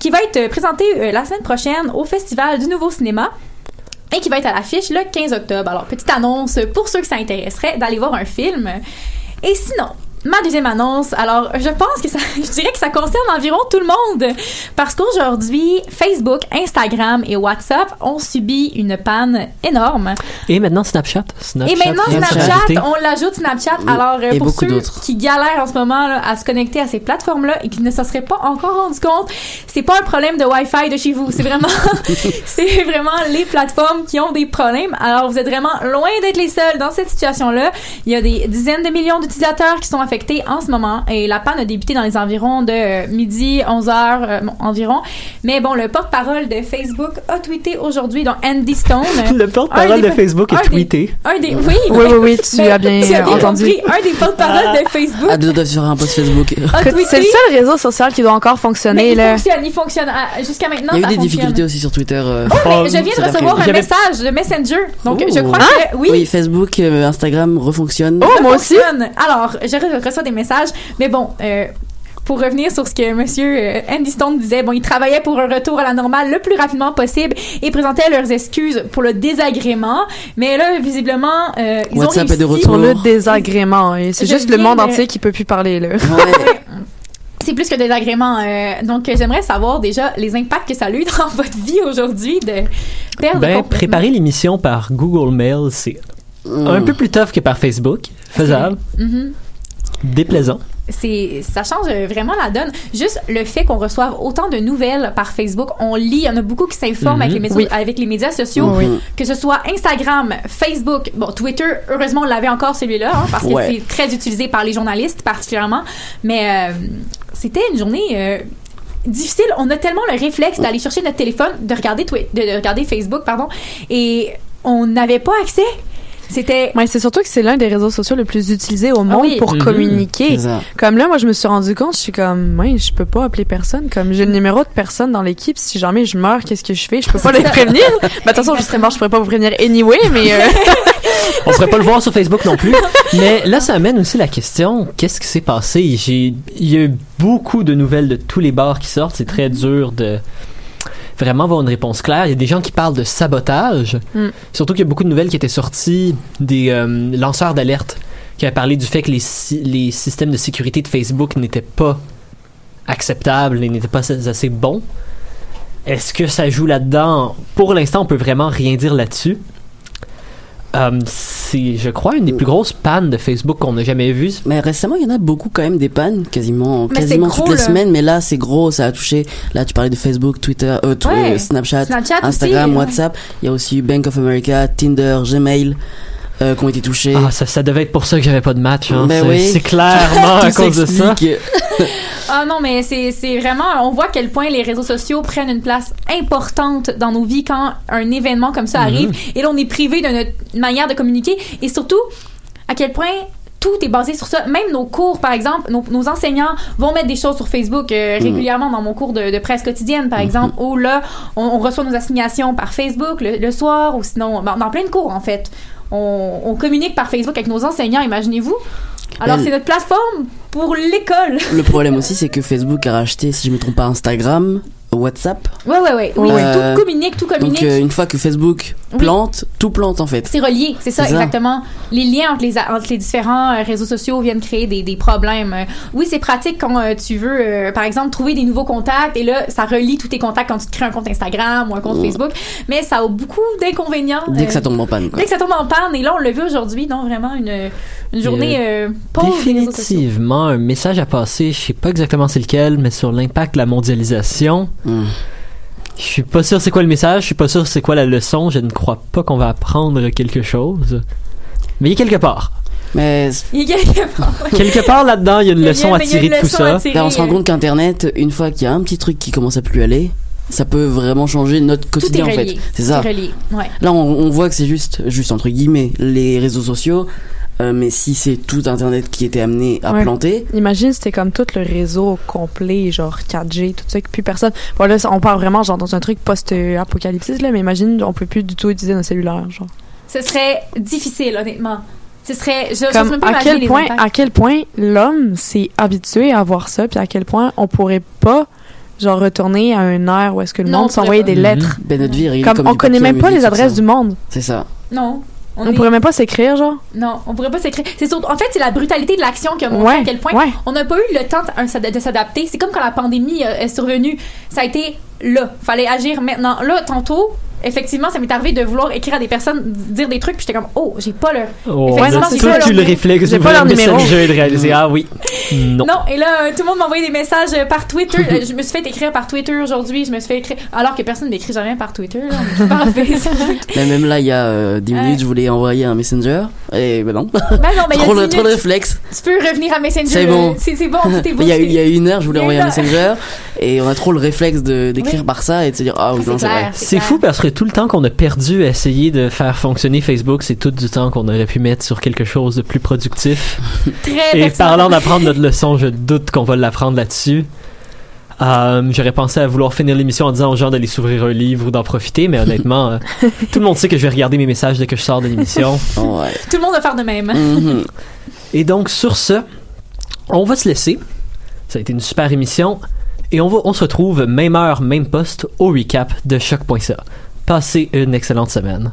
E: qui va être euh, présenté euh, la semaine prochaine au Festival du Nouveau Cinéma. Et qui va être à l'affiche le 15 octobre. Alors, petite annonce pour ceux que ça intéresserait d'aller voir un film. Et sinon, ma deuxième annonce, alors je pense que ça, [laughs] je dirais que ça concerne environ tout le monde. Parce qu'aujourd'hui, Facebook, Instagram et WhatsApp ont subi une panne énorme.
C: Et maintenant, Snapchat. Snapchat
E: Et maintenant, Snapchat, on l'ajoute Snapchat. Alors, euh,
D: et
E: pour ceux qui galèrent en ce moment là, à se connecter à ces plateformes-là et qui ne se seraient pas encore rendus compte, c'est pas un problème de Wi-Fi de chez vous. C'est vraiment, [laughs] c'est vraiment les plateformes qui ont des problèmes. Alors, vous êtes vraiment loin d'être les seuls dans cette situation-là. Il y a des dizaines de millions d'utilisateurs qui sont affectés en ce moment et la panne a débuté dans les environs de euh, midi, 11 heures euh, bon, environ. Mais bon, le porte-parole de Facebook a tweeté aujourd'hui, donc Andy Stone. [laughs]
C: Le porte-parole de Facebook est
E: des-
C: tweeté.
E: Un des, oui,
F: Oui, oui, oui, tu
E: mais
F: as bien,
E: tu as bien
F: entendu.
E: compris, un des porte-parole de Facebook
D: Ah, deux doivent sur un post Facebook.
F: C'est le seul réseau social qui doit encore
E: mais
F: fonctionner,
E: il
F: là.
E: fonctionne, il fonctionne. Ah, Jusqu'à maintenant,
D: Il y a eu des
E: fonctionne.
D: difficultés aussi sur Twitter. euh,
E: Oh, mais je viens de recevoir un message de Messenger. Donc,
C: Oh.
E: je crois
F: Ah!
E: que oui.
D: Oui, Facebook, euh, Instagram refonctionnent.
F: Oh, moi aussi.
E: fonctionne. Alors, je re- reçois des messages. Mais bon, euh, pour revenir sur ce que monsieur euh, Andy Stone disait, bon, ils travaillaient pour un retour à la normale le plus rapidement possible et présentaient leurs excuses pour le désagrément. Mais là, visiblement, euh, ils
D: WhatsApp
E: ont
D: est de
E: réussi.
F: Sur le
D: Pour-
F: désagrément. Et c'est juste le monde
E: de-
F: entier qui peut plus parler, là.
D: Ouais. [laughs]
E: C'est plus que des agréments. euh, donc, j'aimerais savoir déjà les impacts que ça a eu dans [laughs] votre vie aujourd'hui de perdre
C: Ben, préparer l'émission par Google Mail, c'est un
D: Mm.
C: peu plus tough que par Facebook. Faisable.
E: Mhm.
C: Déplaisant.
E: c'est ça change euh, vraiment la donne juste le fait qu'on reçoive autant de nouvelles par Facebook on lit il y en a beaucoup qui s'informent
C: Mhm.
E: avec les médias
F: Oui.
E: avec les médias sociaux
F: Oui.
E: que ce soit Instagram Facebook bon Twitter heureusement on l'avait encore celui-là hein, parce que
D: Ouais.
E: c'est très utilisé par les journalistes particulièrement mais euh, c'était une journée euh, difficile on a tellement le réflexe d'aller chercher notre téléphone de regarder de regarder Facebook pardon et on n'avait pas accès c'était
F: Mais c'est surtout que c'est l'un des réseaux sociaux les plus utilisés au monde
E: oui.
F: pour
C: Mhm.
F: communiquer. Comme là, moi, je me suis rendu compte, je suis comme, ouais, je peux pas appeler personne. Comme, j'ai le numéro de personne dans l'équipe. Si jamais je meurs, qu'est-ce que je fais? Je peux [laughs] pas les prévenir. De toute façon, je serais mort, je pourrais pas vous prévenir anyway, mais, euh, [laughs]
C: On pourrait pas le voir sur Facebook non plus. [laughs] Mais là, ça amène aussi la question qu'est-ce qui s'est passé? J'ai, il y a eu beaucoup de nouvelles de tous les bars qui sortent. C'est très dur de vraiment avoir une réponse claire. Il y a des gens qui parlent de sabotage.
F: Mm.
C: Surtout qu'il y a beaucoup de nouvelles qui étaient sorties des euh, lanceurs d'alerte qui avaient parlé du fait que les, les systèmes de sécurité de Facebook n'étaient pas acceptables et n'étaient pas assez assez bons. Est-ce que ça joue là-dedans? Pour l'instant, on peut vraiment rien dire là-dessus. Euh, c'est, je crois, une des plus grosses pannes de Facebook qu'on a jamais vues.
D: Mais récemment, il y en a beaucoup quand même des pannes, quasiment,
E: Mais
D: quasiment toutes
E: gros,
D: les
E: là.
D: semaines. Mais là, c'est gros, ça a touché. Là, tu parlais de Facebook, Twitter, euh,
E: Ouais.
D: euh, Snapchat,
E: aussi,
D: Instagram,
E: ouais.
D: WhatsApp. Il y a aussi Bank of America, Tinder, Gmail, euh, qui ont été touchés.
C: Ah, ça, ça devait être pour ça que j'avais pas de match. Hein.
D: Ben
C: c'est,
D: oui.
C: c'est clairement [laughs] à cause de ça. [laughs]
E: Ah non, mais c'est c'est vraiment, on voit à quel point les réseaux sociaux prennent une place importante dans nos vies quand un événement comme ça
C: Mhm.
E: arrive. Et là, on est privé de notre manière de communiquer. Et surtout, à quel point tout est basé sur ça. Même nos cours, par exemple, nos, nos enseignants vont mettre des choses sur Facebook euh,
C: Mhm.
E: régulièrement dans mon cours de, de presse quotidienne, par exemple, où là, on, on reçoit nos assignations par Facebook le, le soir ou sinon dans, dans plein de cours, en fait. On, on communique par Facebook avec nos enseignants, imaginez-vous. Alors, c'est notre plateforme pour l'école. [laughs]
D: Le problème aussi, c'est que Facebook a racheté, si je me trompe pas, Instagram, WhatsApp.
E: Ouais, ouais, ouais. Oui,
D: Euh,
E: tout communique, tout communique.
D: Donc, euh, une fois que Facebook
E: Oui.
D: plante, tout plante en fait.
E: c'est relié, c'est ça, exactement. Les liens entre les, entre les différents euh, réseaux sociaux viennent créer des, des problèmes. Euh, oui, c'est pratique quand euh, tu veux, euh, par exemple, trouver des nouveaux contacts et là, ça relie tous tes contacts quand tu te crées un compte Instagram ou un compte
D: Mm.
E: Facebook. Mais ça a beaucoup d'inconvénients.
D: Dès que ça tombe en panne, quoi.
E: Dès que ça tombe en panne. Et là, on l'a vu aujourd'hui, donc vraiment une, une journée euh, pauvre.
C: Définitivement, un message à passer, je sais pas exactement c'est lequel, mais sur l'impact de la mondialisation.
D: Hmm.
C: Je suis pas sûr c'est quoi le message, je suis pas sûr c'est quoi la leçon, je ne crois pas qu'on va apprendre quelque chose. Mais il est quelque part.
D: Mais
E: Il y a quelque part. [laughs]
C: Quelque part là-dedans, il y a une leçon à tirer de tout ça.
D: là, on se rend compte qu'Internet, une fois qu'il y a un petit truc qui commence à plus aller, ça peut vraiment changer notre
E: Tout est
D: quotidien en fait. C'est
E: Tout
D: ça.
E: est relié. Ouais.
D: Là, on, on voit que c'est juste, juste entre guillemets, les réseaux sociaux. Euh, mais si c'est tout Internet qui était amené à
F: Ouais.
D: planter,
F: Imagine c'était comme tout le réseau complet, genre 4G, tout ça, que plus personne. Bon là, on parle vraiment genre dans un truc post-apocalyptique là, mais imagine on peut plus du tout utiliser nos cellulaires, genre.
E: Ce serait difficile, honnêtement. Ce serait. Je
F: Comme
E: même pas
F: à quel point,
E: impacts.
F: à quel point l'homme s'est habitué à voir ça, puis à quel point on pourrait pas genre retourner à un ère où est-ce que le
E: Non,
F: monde s'envoyait des
C: Mhm.
F: lettres.
D: ben notre vie est réglée
F: Comme,
D: comme
F: on connaît même pas les adresses
D: ça.
F: du monde.
D: C'est ça.
E: Non.
F: On,
E: est-
F: pourrait même pas s'écrire, genre.
E: Non, on pourrait pas s'écrire. C'est en fait, c'est la brutalité de l'action qui a montré
F: Ouais,
E: à quel point
F: ouais.
E: on n'a pas eu le temps de, de s'adapter. C'est comme quand la pandémie euh, est survenue. Ça a été là. Fallait agir maintenant. Là, tantôt, effectivement, ça m'est arrivé de vouloir écrire à des personnes, dire des trucs, puis j'étais comme, oh, j'ai pas leur.
C: Oh,
E: Effectivement, j'ai pas
C: le réflexe
F: J'ai pas leur numéro.
C: Et de réaliser, ah oui, [laughs] non.
E: Non, et là, euh, tout le monde m'envoyait des messages euh, par Twitter. [laughs] Euh, je me suis fait écrire par Twitter aujourd'hui. Je me suis fait écrire. Alors que personne ne m'écrit jamais par Twitter. Là, on m'écrit par Facebook.
D: Mais même là, il y a euh, 10
E: Ouais.
D: minutes, je voulais envoyer un messenger. Et ben non.
E: Ben non, mais [laughs] il y a
D: trop,
E: 10
D: de, trop réflexes.
E: Tu peux revenir à Messenger.
D: C'est bon.
E: euh, C'est bon, tout est beau.
D: Il y, a, une heure, je voulais envoyer un messenger. Et on a trop le réflexe de- d'écrire
E: Oui.
D: par ça et de se dire, ah oui,
E: C'est
D: non, c'est vrai.
E: clair.
C: C'est
E: clair.
C: fou parce que tout le temps qu'on a perdu à essayer de faire fonctionner Facebook, c'est tout du temps qu'on aurait pu mettre sur quelque chose de plus productif. [laughs]
E: Très
C: Et parlant d'apprendre notre leçon, je doute qu'on va l'apprendre là-dessus. Euh, J'aurais pensé à vouloir finir l'émission en disant aux gens d'aller s'ouvrir un livre ou d'en profiter, mais honnêtement, euh, [laughs] tout le monde sait que je vais regarder mes messages dès que je sors de l'émission. [laughs]
D: Ouais.
E: Tout le monde va faire de même.
D: Mhm.
C: Et donc, sur ce, on va se laisser. Ça a été une super émission. Et on, se retrouve même heure, même poste au recap de choc.ca. Passez une excellente semaine.